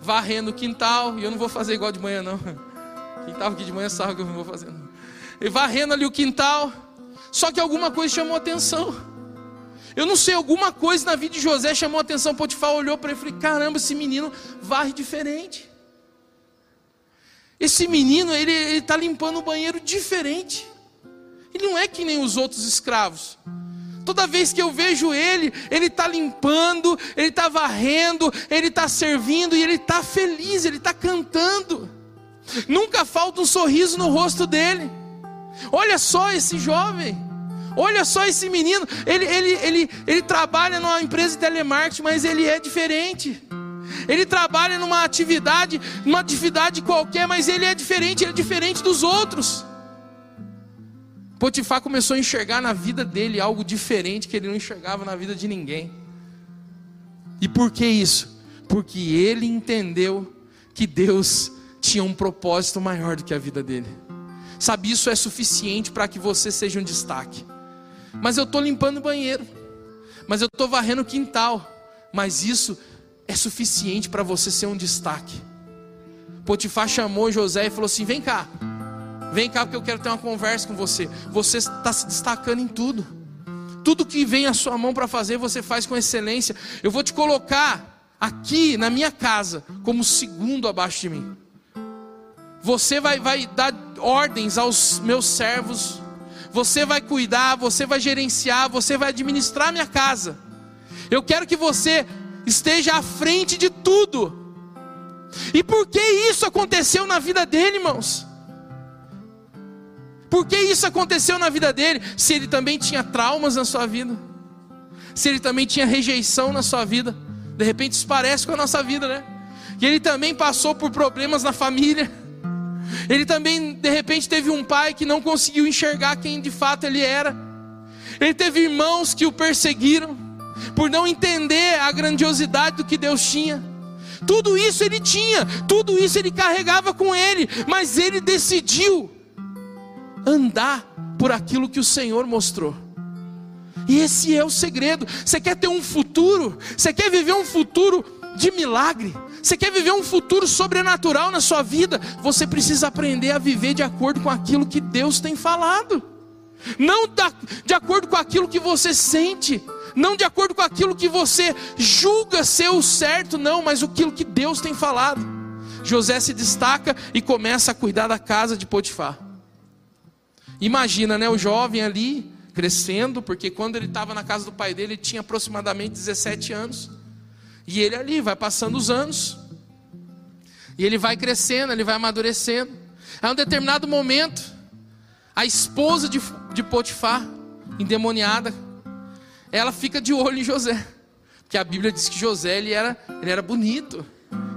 Speaker 2: varrendo o quintal, e eu não vou fazer igual de manhã, não. <laughs> Quem estava aqui de manhã sabe que eu vou fazer. Não. E varrendo ali o quintal, só que alguma coisa chamou atenção. Eu não sei, alguma coisa na vida de José chamou atenção. Potifar olhou para ele e falou: caramba, esse menino varre diferente. Esse menino, ele está limpando o banheiro diferente. Ele não é que nem os outros escravos. Toda vez que eu vejo ele, ele está limpando, ele está varrendo, ele está servindo e ele está feliz, ele está cantando. Nunca falta um sorriso no rosto dele. Olha só esse jovem. Olha só esse menino, ele, ele, ele, ele trabalha numa empresa de telemarketing, mas ele é diferente. Ele trabalha numa atividade, numa atividade qualquer, mas ele é diferente, ele é diferente dos outros. Potifar começou a enxergar na vida dele algo diferente que ele não enxergava na vida de ninguém. E por que isso? Porque ele entendeu que Deus tinha um propósito maior do que a vida dele. Sabe, isso é suficiente para que você seja um destaque. Mas eu estou limpando o banheiro. Mas eu estou varrendo o quintal. Mas isso é suficiente para você ser um destaque. Potifar chamou José e falou assim: Vem cá, vem cá, porque eu quero ter uma conversa com você. Você está se destacando em tudo. Tudo que vem à sua mão para fazer, você faz com excelência. Eu vou te colocar aqui na minha casa como segundo abaixo de mim. Você vai, vai dar ordens aos meus servos você vai cuidar, você vai gerenciar, você vai administrar minha casa. Eu quero que você esteja à frente de tudo. E por que isso aconteceu na vida dele, irmãos? Por que isso aconteceu na vida dele? Se ele também tinha traumas na sua vida, se ele também tinha rejeição na sua vida, de repente isso parece com a nossa vida, né? E ele também passou por problemas na família. Ele também, de repente, teve um pai que não conseguiu enxergar quem de fato ele era. Ele teve irmãos que o perseguiram, por não entender a grandiosidade do que Deus tinha. Tudo isso ele tinha, tudo isso ele carregava com ele, mas ele decidiu andar por aquilo que o Senhor mostrou. E esse é o segredo. Você quer ter um futuro? Você quer viver um futuro de milagre? Você quer viver um futuro sobrenatural na sua vida? Você precisa aprender a viver de acordo com aquilo que Deus tem falado. Não de acordo com aquilo que você sente, não de acordo com aquilo que você julga ser o certo, não, mas aquilo que Deus tem falado. José se destaca e começa a cuidar da casa de Potifar. Imagina, né, o jovem ali crescendo, porque quando ele estava na casa do pai dele, ele tinha aproximadamente 17 anos. E ele ali vai passando os anos. E ele vai crescendo, ele vai amadurecendo. A um determinado momento, a esposa de, de Potifar, endemoniada, ela fica de olho em José. Porque a Bíblia diz que José ele era, ele era bonito,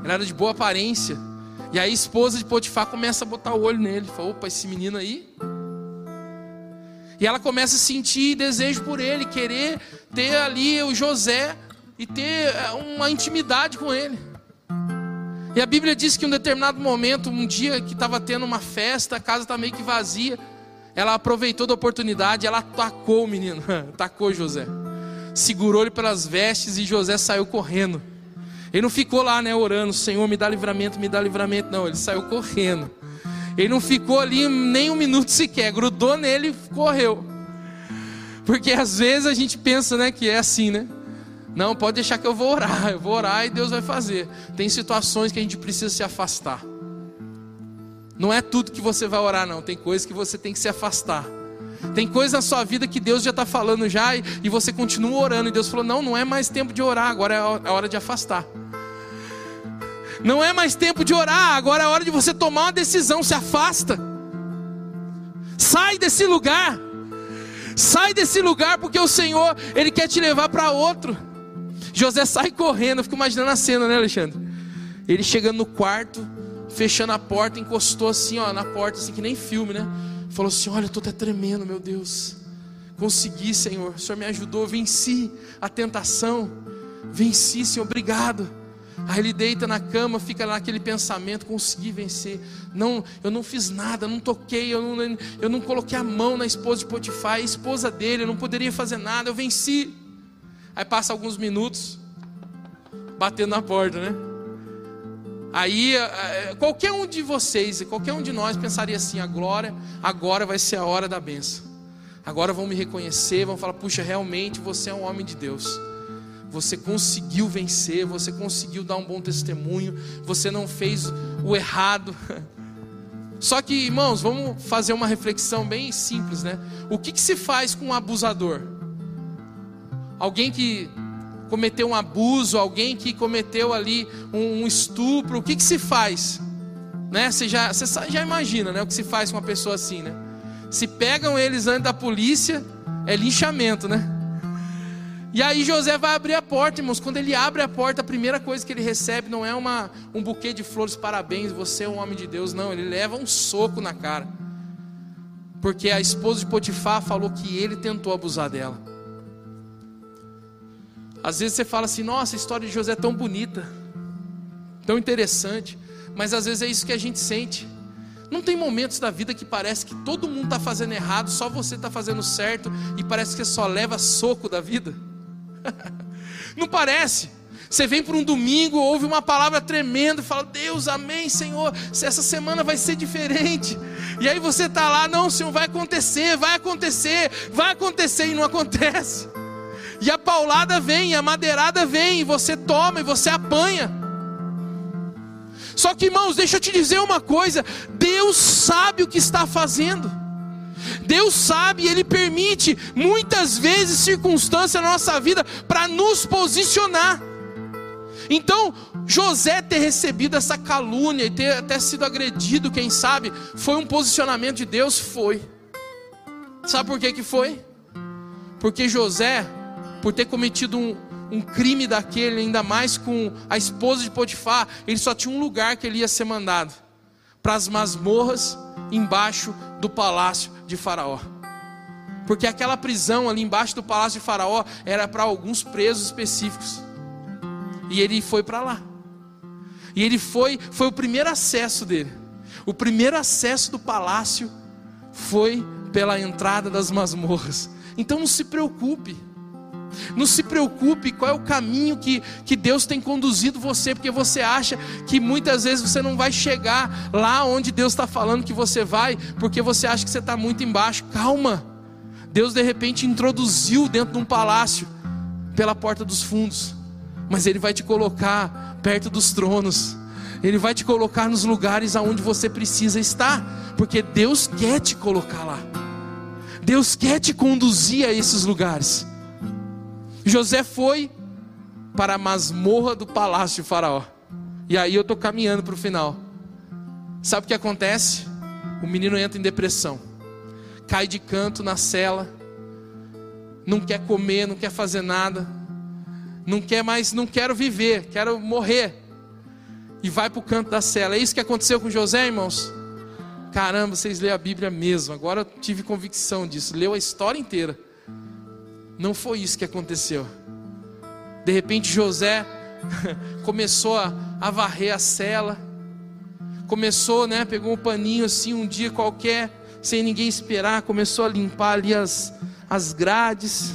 Speaker 2: ele era de boa aparência. E aí a esposa de Potifar começa a botar o olho nele. Fala, opa, esse menino aí e ela começa a sentir desejo por ele, querer ter ali o José e ter eh, uma intimidade com ele. E a Bíblia diz que em um determinado momento, um dia que estava tendo uma festa, a casa está meio que vazia, ela aproveitou da oportunidade, ela atacou o menino, <laughs> atacou José, segurou ele pelas vestes e José saiu correndo. Ele não ficou lá, né, orando, Senhor, me dá livramento, me dá livramento, não, ele saiu correndo. Ele não ficou ali nem um minuto sequer, grudou nele e correu. Porque às vezes a gente pensa, né, que é assim, né? Não, pode deixar que eu vou orar, eu vou orar e Deus vai fazer. Tem situações que a gente precisa se afastar. Não é tudo que você vai orar, não. Tem coisas que você tem que se afastar. Tem coisas na sua vida que Deus já está falando já e, e você continua orando. E Deus falou: não, não é mais tempo de orar, agora é a hora de afastar. Não é mais tempo de orar, agora é hora de você tomar uma decisão. Se afasta, sai desse lugar, sai desse lugar, porque o Senhor, Ele quer te levar para outro. José sai correndo, eu fico imaginando a cena, né, Alexandre? Ele chegando no quarto, fechando a porta, encostou assim, ó, na porta, assim que nem filme, né? Falou assim: Olha, eu estou até tremendo, meu Deus. Consegui, Senhor. O Senhor me ajudou, venci a tentação. Venci, Senhor, obrigado. Aí ele deita na cama, fica naquele pensamento: consegui vencer. Não, eu não fiz nada, não toquei, eu não, eu não coloquei a mão na esposa de Potifar, a esposa dele, eu não poderia fazer nada, eu venci. Aí passa alguns minutos, batendo na porta, né? Aí eh, eh, qualquer um de vocês, qualquer um de nós pensaria assim: a glória, agora vai ser a hora da benção. Agora vão me reconhecer, vão falar: puxa, realmente você é um homem de Deus você conseguiu vencer, você conseguiu dar um bom testemunho, você não fez o errado. <laughs> Só que, irmãos, vamos fazer uma reflexão bem simples, né? O que, que se faz com um abusador? Alguém que cometeu um abuso, alguém que cometeu ali um, um estupro, o que, que se faz? Né? Você, já, você já imagina né? o que se faz com uma pessoa assim, né? Se pegam eles antes da polícia, é linchamento, né? E aí José vai abrir a porta, irmãos. Quando ele abre a porta, a primeira coisa que ele recebe não é uma, um buquê de flores, parabéns, você é um homem de Deus. Não, ele leva um soco na cara. Porque a esposa de Potifar falou que ele tentou abusar dela. Às vezes você fala assim, nossa, a história de José é tão bonita, tão interessante. Mas às vezes é isso que a gente sente. Não tem momentos da vida que parece que todo mundo está fazendo errado, só você está fazendo certo, e parece que você só leva soco da vida. <laughs> Não parece? Você vem para um domingo, ouve uma palavra tremenda fala: Deus, amém, Senhor, essa semana vai ser diferente. E aí você está lá, não, Senhor, vai acontecer, vai acontecer, vai acontecer e não acontece. E a paulada vem, a madeirada vem, e você toma e você apanha. Só que, irmãos, deixa eu te dizer uma coisa: Deus sabe o que está fazendo. Deus sabe, Ele permite muitas vezes circunstâncias na nossa vida para nos posicionar. Então, José ter recebido essa calúnia e ter até sido agredido, quem sabe, foi um posicionamento de Deus? Foi. Sabe por que, que foi? Porque José, por ter cometido um, um crime daquele, ainda mais com a esposa de Potifar, ele só tinha um lugar que ele ia ser mandado para as masmorras embaixo do palácio de Faraó. Porque aquela prisão ali embaixo do palácio de Faraó era para alguns presos específicos. E ele foi para lá. E ele foi, foi o primeiro acesso dele. O primeiro acesso do palácio foi pela entrada das masmorras. Então não se preocupe. Não se preocupe qual é o caminho que, que Deus tem conduzido você, porque você acha que muitas vezes você não vai chegar lá onde Deus está falando que você vai, porque você acha que você está muito embaixo. Calma, Deus de repente introduziu dentro de um palácio pela porta dos fundos, mas Ele vai te colocar perto dos tronos. Ele vai te colocar nos lugares aonde você precisa estar, porque Deus quer te colocar lá. Deus quer te conduzir a esses lugares. José foi para a masmorra do palácio de Faraó. E aí eu estou caminhando para o final. Sabe o que acontece? O menino entra em depressão, cai de canto na cela, não quer comer, não quer fazer nada, não quer mais, não quero viver, quero morrer. E vai para o canto da cela. É isso que aconteceu com José, irmãos? Caramba, vocês lêem a Bíblia mesmo. Agora eu tive convicção disso. Leu a história inteira. Não foi isso que aconteceu. De repente José <laughs> começou a, varrer a cela. Começou, né? Pegou um paninho assim um dia qualquer, sem ninguém esperar, começou a limpar ali as, as grades.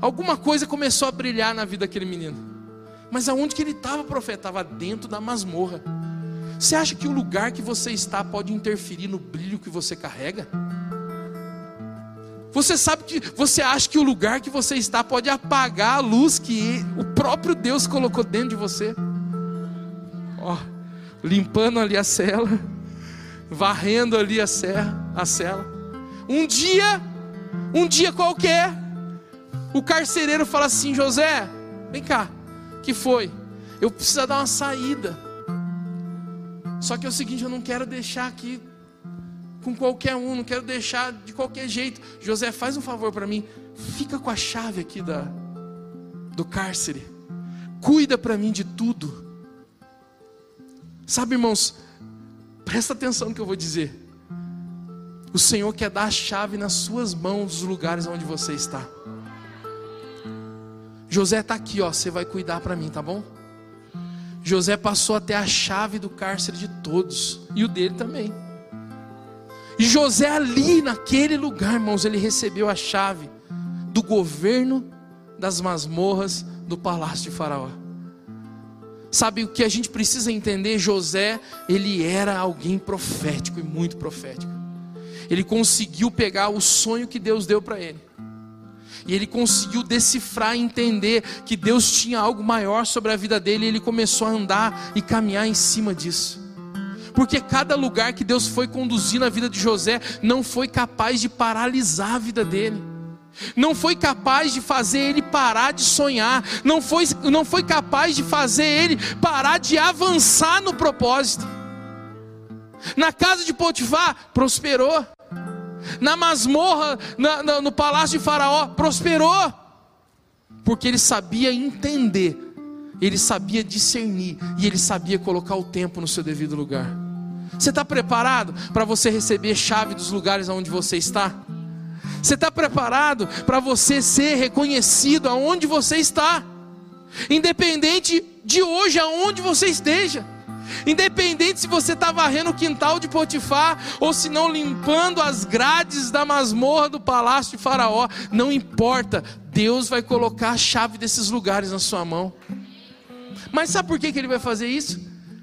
Speaker 2: Alguma coisa começou a brilhar na vida daquele menino. Mas aonde que ele estava, profeta? Estava dentro da masmorra. Você acha que o lugar que você está pode interferir no brilho que você carrega? Você sabe que você acha que o lugar que você está pode apagar a luz que o próprio Deus colocou dentro de você? Ó, limpando ali a cela, varrendo ali a serra, a cela. Um dia, um dia qualquer, o carcereiro fala assim: José, vem cá, que foi? Eu preciso dar uma saída. Só que é o seguinte, eu não quero deixar aqui com qualquer um, não quero deixar de qualquer jeito. José, faz um favor para mim, fica com a chave aqui da, do cárcere, cuida para mim de tudo. Sabe, irmãos, presta atenção no que eu vou dizer. O Senhor quer dar a chave nas suas mãos dos lugares onde você está. José está aqui, ó, você vai cuidar para mim, tá bom? José passou até a chave do cárcere de todos e o dele também. E José ali naquele lugar, irmãos, ele recebeu a chave do governo das masmorras do palácio de Faraó. Sabe o que a gente precisa entender? José, ele era alguém profético e muito profético. Ele conseguiu pegar o sonho que Deus deu para ele. E ele conseguiu decifrar e entender que Deus tinha algo maior sobre a vida dele, e ele começou a andar e caminhar em cima disso porque cada lugar que Deus foi conduzir na vida de José não foi capaz de paralisar a vida dele. Não foi capaz de fazer ele parar de sonhar, não foi, não foi capaz de fazer ele parar de avançar no propósito. Na casa de Potifar, prosperou. Na masmorra, na, na, no palácio de Faraó, prosperou. Porque ele sabia entender, ele sabia discernir e ele sabia colocar o tempo no seu devido lugar. Você está preparado para você receber chave dos lugares onde você está? Você está preparado para você ser reconhecido aonde você está? Independente de hoje aonde você esteja. Independente se você está varrendo o quintal de Potifar ou se não limpando as grades da masmorra do palácio de Faraó, não importa, Deus vai colocar a chave desses lugares na sua mão. Mas sabe por que, que Ele vai fazer isso?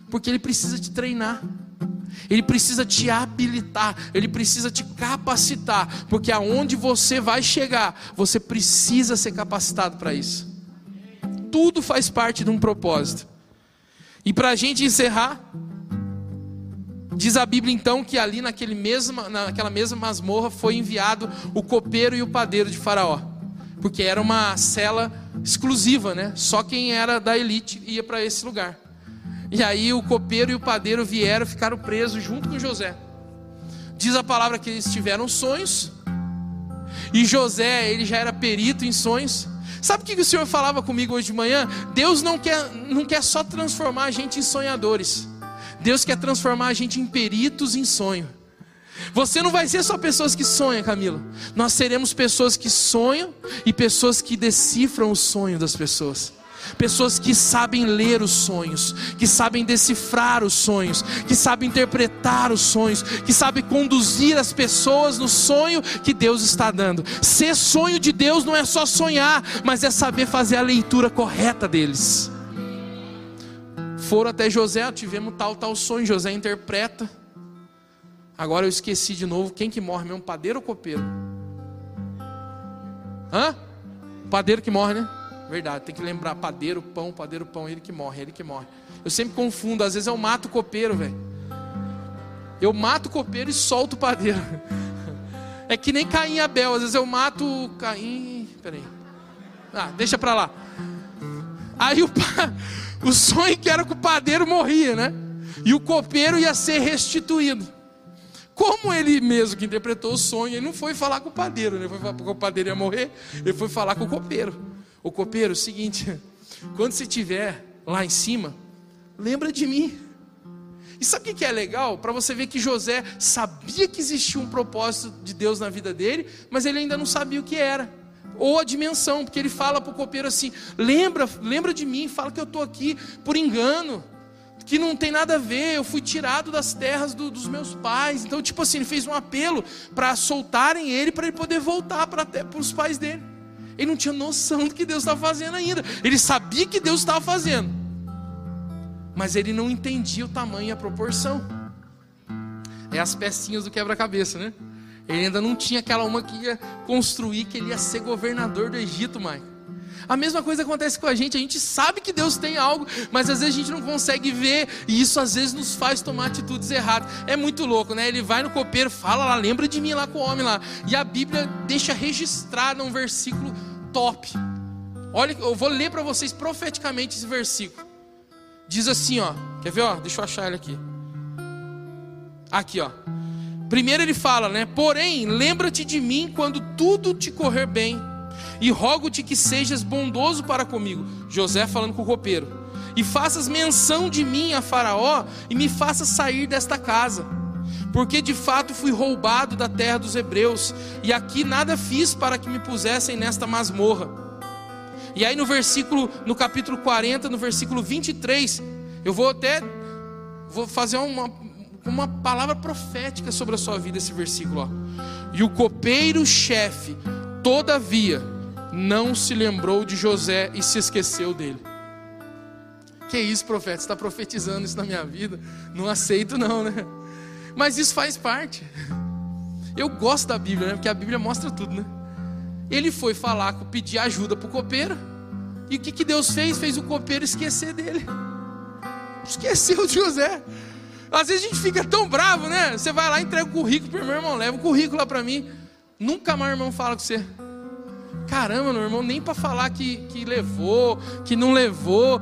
Speaker 2: Porque Ele precisa te treinar. Ele precisa te habilitar, ele precisa te capacitar, porque aonde você vai chegar, você precisa ser capacitado para isso. Tudo faz parte de um propósito. E para a gente encerrar, diz a Bíblia então que ali naquele mesma, naquela mesma masmorra foi enviado o copeiro e o padeiro de Faraó, porque era uma cela exclusiva, né? Só quem era da elite ia para esse lugar. E aí o copeiro e o padeiro vieram, ficaram presos junto com José. Diz a palavra que eles tiveram sonhos. E José, ele já era perito em sonhos. Sabe o que o Senhor falava comigo hoje de manhã? Deus não quer, não quer só transformar a gente em sonhadores. Deus quer transformar a gente em peritos em sonho. Você não vai ser só pessoas que sonham, Camila. Nós seremos pessoas que sonham e pessoas que decifram o sonho das pessoas. pessoas que sabem ler os sonhos, que sabem decifrar os sonhos, que sabem interpretar os sonhos, que sabem conduzir as pessoas no sonho que Deus está dando. Ser sonho de Deus não é só sonhar, mas é saber fazer a leitura correta deles. Foram até José, tivemos tal, tal sonho, José interpreta. Agora eu esqueci de novo quem que morre mesmo, padeiro ou copeiro? Hã? Padeiro que morre, né? Verdade, tem que lembrar, padeiro, pão, padeiro, pão, ele que morre, ele que morre. Eu sempre confundo, às vezes eu mato o copeiro, velho. Eu mato o copeiro e solto o padeiro. <laughs> É que nem Caim e Abel, às vezes eu mato o Caim. Peraí. Ah, deixa pra lá. Aí o, <laughs> o sonho que era que o padeiro morria, né? E o copeiro ia ser restituído. Como ele mesmo que interpretou o sonho, ele não foi falar com o padeiro, né? Foi falar porque o padeiro ia morrer, ele foi falar com o copeiro. O copeiro, o seguinte, <laughs> quando você estiver lá em cima, lembra de mim. E sabe o que é legal? Para você ver que José sabia que existia um propósito de Deus na vida dele, mas ele ainda não sabia o que era. Ou a dimensão, porque ele fala para o copeiro assim: lembra, lembra de mim, fala que eu estou aqui por engano que não tem nada a ver, eu fui tirado das terras do, dos meus pais. Então, tipo assim, ele fez um apelo para soltarem ele, para ele poder voltar para os pais dele. Ele não tinha noção do que Deus estava fazendo ainda. Ele sabia que Deus estava fazendo, mas ele não entendia o tamanho e a proporção. É as pecinhas do quebra-cabeça, né? Ele ainda não tinha aquela uma que ia construir que ele ia ser governador do Egito, Mike. A mesma coisa acontece com a gente, a gente sabe que Deus tem algo, mas às vezes a gente não consegue ver, e isso às vezes nos faz tomar atitudes erradas. É muito louco, né? Ele vai no copeiro, fala lá, lembra de mim lá com o homem lá, e a Bíblia deixa registrado um versículo top. Olha, eu vou ler para vocês profeticamente esse versículo. Diz assim, ó, quer ver, ó? Deixa eu achar ele aqui. Aqui, ó. Primeiro ele fala, né? Porém, lembra-te de mim quando tudo te correr bem e rogo-te que sejas bondoso para comigo. José falando com o copeiro. E faças menção de mim a Faraó e me faças sair desta casa. Porque de fato fui roubado da terra dos hebreus, e aqui nada fiz para que me pusessem nesta masmorra. E aí no versículo, no capítulo 40, no versículo 23, eu vou até vou fazer uma, uma palavra profética sobre a sua vida esse versículo, ó. E o copeiro chefe, todavia, não se lembrou de José e se esqueceu dele. Que isso, profeta? Você está profetizando isso na minha vida? Não aceito, não, né? Mas isso faz parte. Eu gosto da Bíblia, né? Porque a Bíblia mostra tudo, né? Ele foi falar, pedir ajuda para o copeiro. E o que, que Deus fez? Fez o copeiro esquecer dele. Esqueceu de José. Às vezes a gente fica tão bravo, né? Você vai lá, entrega o currículo para meu irmão, leva o currículo lá para mim. Nunca mais o irmão fala com você. Caramba, meu irmão, nem para falar que, que levou, que não levou.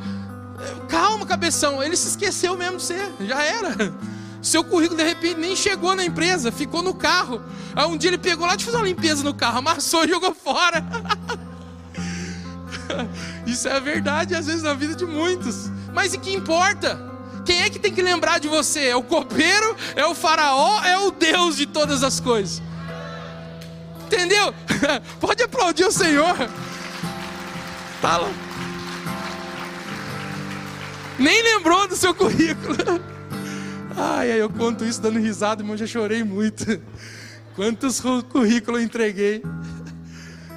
Speaker 2: Calma, cabeção, ele se esqueceu mesmo de você, já era. Seu currículo de repente nem chegou na empresa, ficou no carro. Aí um dia ele pegou lá de fazer uma limpeza no carro, amassou e jogou fora. <laughs> Isso é a verdade, às vezes, na vida de muitos. Mas e que importa? Quem é que tem que lembrar de você? É o copeiro? É o faraó? É o Deus de todas as coisas? Entendeu? <laughs> Pode aplaudir o Senhor. Tá lá. Nem lembrou do seu currículo. <laughs> Ai, ai, eu conto isso dando risada, irmão, já chorei muito. <laughs> Quantos currículos eu entreguei?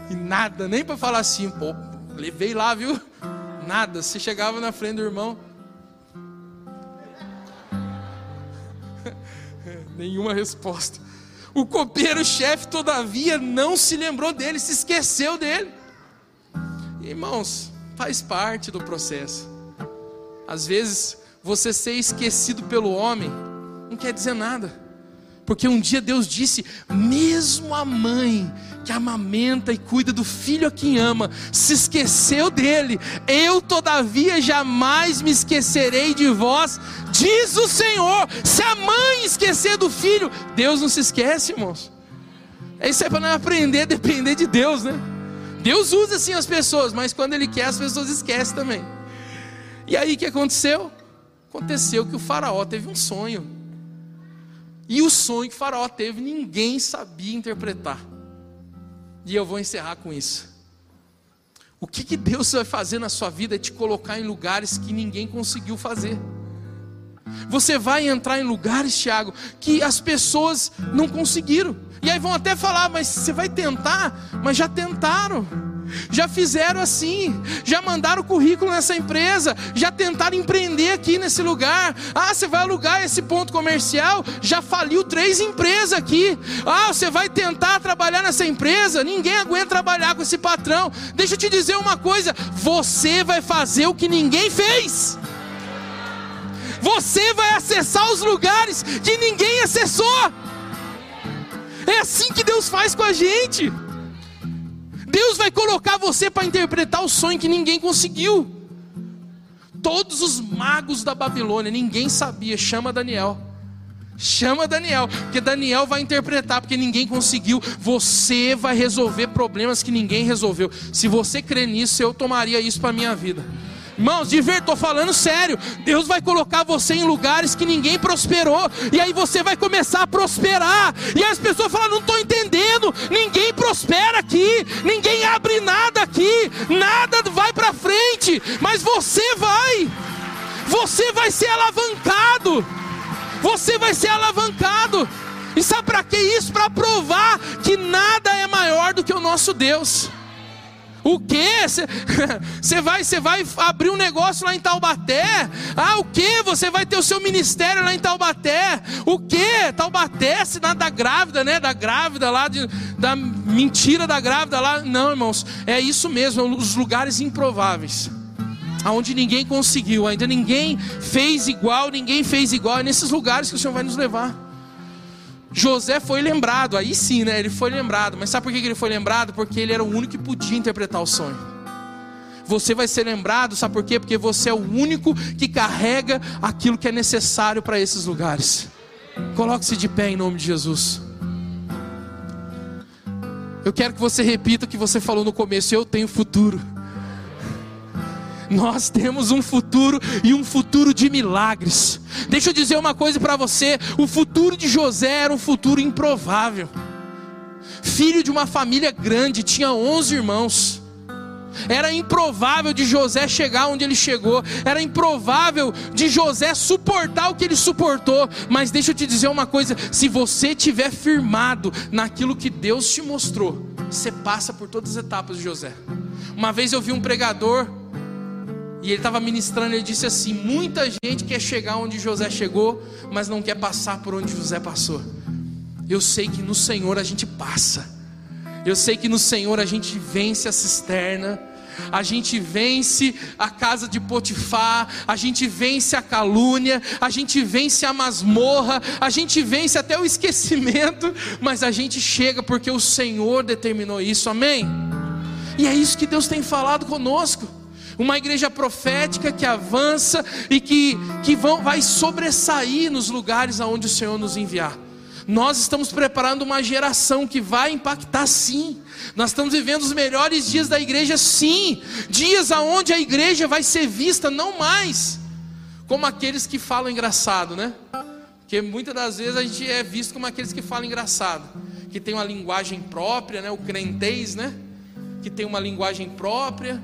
Speaker 2: E nada, nem para falar assim, pô, levei lá, viu? Nada. Você chegava na frente do irmão. Nenhuma resposta. O copeiro-chefe, todavia, não se lembrou dele, se esqueceu dele. Irmãos, faz parte do processo. Às vezes, você ser esquecido pelo homem não quer dizer nada. Porque um dia Deus disse: mesmo a mãe que amamenta e cuida do filho a quem ama, se esqueceu dele, eu todavia jamais me esquecerei de vós, diz o Senhor. Se a mãe esquecer do filho, Deus não se esquece, irmãos. Isso é para nós aprender a depender de Deus, né? Deus usa assim as pessoas, mas quando Ele quer, as pessoas esquecem também. E aí o que aconteceu? Aconteceu que o faraó teve um sonho. E o sonho que Faraó teve, ninguém sabia interpretar. E eu vou encerrar com isso. O que, que Deus vai fazer na sua vida é te colocar em lugares que ninguém conseguiu fazer. Você vai entrar em lugares, Tiago, que as pessoas não conseguiram. E aí vão até falar, mas você vai tentar? Mas já tentaram. Já fizeram assim, já mandaram currículo nessa empresa, já tentaram empreender aqui nesse lugar. Ah, você vai alugar esse ponto comercial, já faliu três empresas aqui. Ah, você vai tentar trabalhar nessa empresa, ninguém aguenta trabalhar com esse patrão. Deixa eu te dizer uma coisa: você vai fazer o que ninguém fez. Você vai acessar os lugares que ninguém acessou. É assim que Deus faz com a gente. Deus vai colocar você para interpretar o sonho que ninguém conseguiu. Todos os magos da Babilônia, ninguém sabia, chama Daniel. Chama Daniel, porque Daniel vai interpretar, porque ninguém conseguiu. Você vai resolver problemas que ninguém resolveu. Se você crê nisso, eu tomaria isso para minha vida. Irmãos, de ver, estou falando sério. Deus vai colocar você em lugares que ninguém prosperou. E aí você vai começar a prosperar. E as pessoas falam: não estou entendendo. Ninguém prospera aqui. Ninguém abre nada aqui. Nada vai para frente. Mas você vai. Você vai ser alavancado. Você vai ser alavancado. E sabe para que isso? Para provar que nada é maior do que o nosso Deus. O quê? Você <laughs> vai, você vai abrir um negócio lá em Taubaté? Ah, o quê? Você vai ter o seu ministério lá em Taubaté? O quê? Taubaté, cidade da grávida, né? Da grávida lá, de, da mentira da grávida lá. Não, irmãos, é isso mesmo, os lugares improváveis. Aonde ninguém conseguiu, ainda ninguém fez igual, ninguém fez igual. É nesses lugares que o Senhor vai nos levar. José foi lembrado, aí sim, né? Ele foi lembrado. Mas sabe por que ele foi lembrado? Porque ele era o único que podia interpretar o sonho. Você vai ser lembrado, sabe por quê? Porque você é o único que carrega aquilo que é necessário para esses lugares. Coloque-se de pé em nome de Jesus. Eu quero que você repita o que você falou no começo: eu tenho futuro. Nós temos um futuro e um futuro de milagres. Deixa eu dizer uma coisa para você: o futuro de José era um futuro improvável. Filho de uma família grande, tinha 11 irmãos. Era improvável de José chegar onde ele chegou, era improvável de José suportar o que ele suportou. Mas deixa eu te dizer uma coisa: se você tiver firmado naquilo que Deus te mostrou, você passa por todas as etapas de José. Uma vez eu vi um pregador e ele estava ministrando, ele disse assim: muita gente quer chegar onde José chegou, mas não quer passar por onde José passou. Eu sei que no Senhor a gente passa. Eu sei que no Senhor a gente vence a cisterna, a gente vence a casa de Potifar, a gente vence a calúnia, a gente vence a masmorra, a gente vence até o esquecimento, mas a gente chega porque o Senhor determinou isso, amém? E é isso que Deus tem falado conosco uma igreja profética que avança e que, que vão, vai sobressair nos lugares aonde o Senhor nos enviar. Nós estamos preparando uma geração que vai impactar sim. Nós estamos vivendo os melhores dias da igreja sim. Dias aonde a igreja vai ser vista não mais como aqueles que falam engraçado, né? Porque muitas das vezes a gente é visto como aqueles que falam engraçado, que tem uma linguagem própria, né? O crentez, né? Que tem uma linguagem própria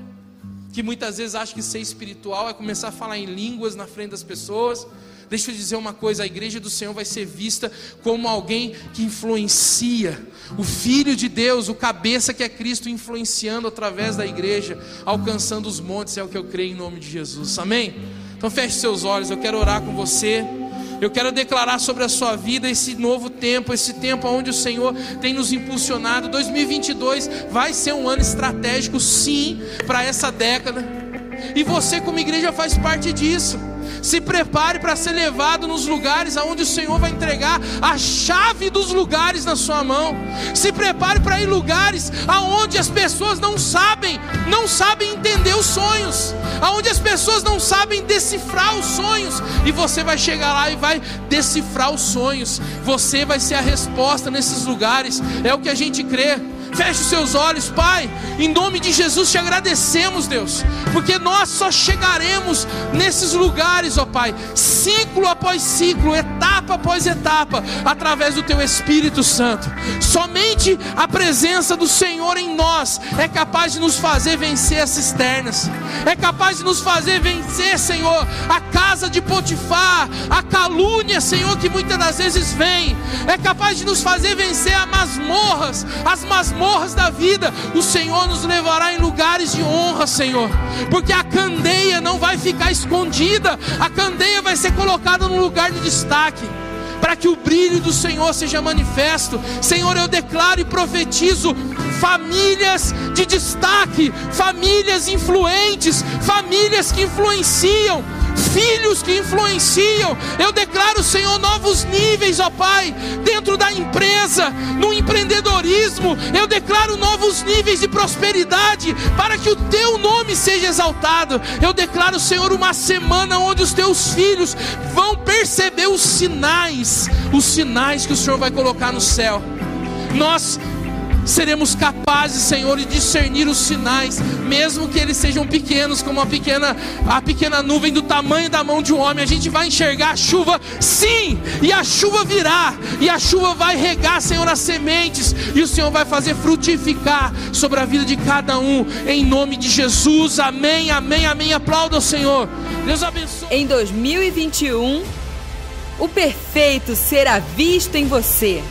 Speaker 2: que muitas vezes acha que ser espiritual é começar a falar em línguas na frente das pessoas. Deixa eu dizer uma coisa: a igreja do Senhor vai ser vista como alguém que influencia, o Filho de Deus, o cabeça que é Cristo, influenciando através da igreja, alcançando os montes, é o que eu creio em nome de Jesus, amém? Então feche seus olhos, eu quero orar com você. Eu quero declarar sobre a sua vida esse novo tempo, esse tempo onde o Senhor tem nos impulsionado. 2022 vai ser um ano estratégico, sim, para essa década. E você, como igreja, faz parte disso. Se prepare para ser levado nos lugares aonde o Senhor vai entregar a chave dos lugares na sua mão. Se prepare para ir lugares aonde as pessoas não sabem, não sabem entender os sonhos, aonde as pessoas não sabem decifrar os sonhos, e você vai chegar lá e vai decifrar os sonhos. Você vai ser a resposta nesses lugares. É o que a gente crê. Feche os seus olhos, Pai. Em nome de Jesus te agradecemos, Deus, porque nós só chegaremos nesses lugares, ó Pai, ciclo após ciclo, etapa após etapa, através do Teu Espírito Santo. Somente a presença do Senhor em nós é capaz de nos fazer vencer as cisternas, é capaz de nos fazer vencer, Senhor, a casa de Potifar, a calúnia, Senhor, que muitas das vezes vem, é capaz de nos fazer vencer as masmorras, as masmorras da vida. O Senhor nos levará em lugares de honra, Senhor, porque a candeia não vai ficar escondida, a candeia vai ser colocada no lugar de destaque para que o brilho do Senhor seja manifesto. Senhor, eu declaro e profetizo famílias de destaque, famílias influentes, famílias que influenciam, filhos que influenciam. Eu declaro, Senhor, novos níveis, ó Pai, dentro da empresa, no empreendedorismo. Eu declaro novos níveis de prosperidade para que o teu nome seja exaltado. Eu declaro, Senhor, uma semana onde os teus filhos vão perceber os sinais, os sinais que o Senhor vai colocar no céu. Nós seremos capazes, Senhor, de discernir os sinais, mesmo que eles sejam pequenos, como a pequena, a pequena nuvem do tamanho da mão de um homem. A gente vai enxergar a chuva, sim, e a chuva virá, e a chuva vai regar, Senhor, as sementes, e o Senhor vai fazer frutificar sobre a vida de cada um, em nome de Jesus. Amém, amém, amém. Aplauda o Senhor. Deus abençoe.
Speaker 1: Em 2021, o perfeito será visto em você.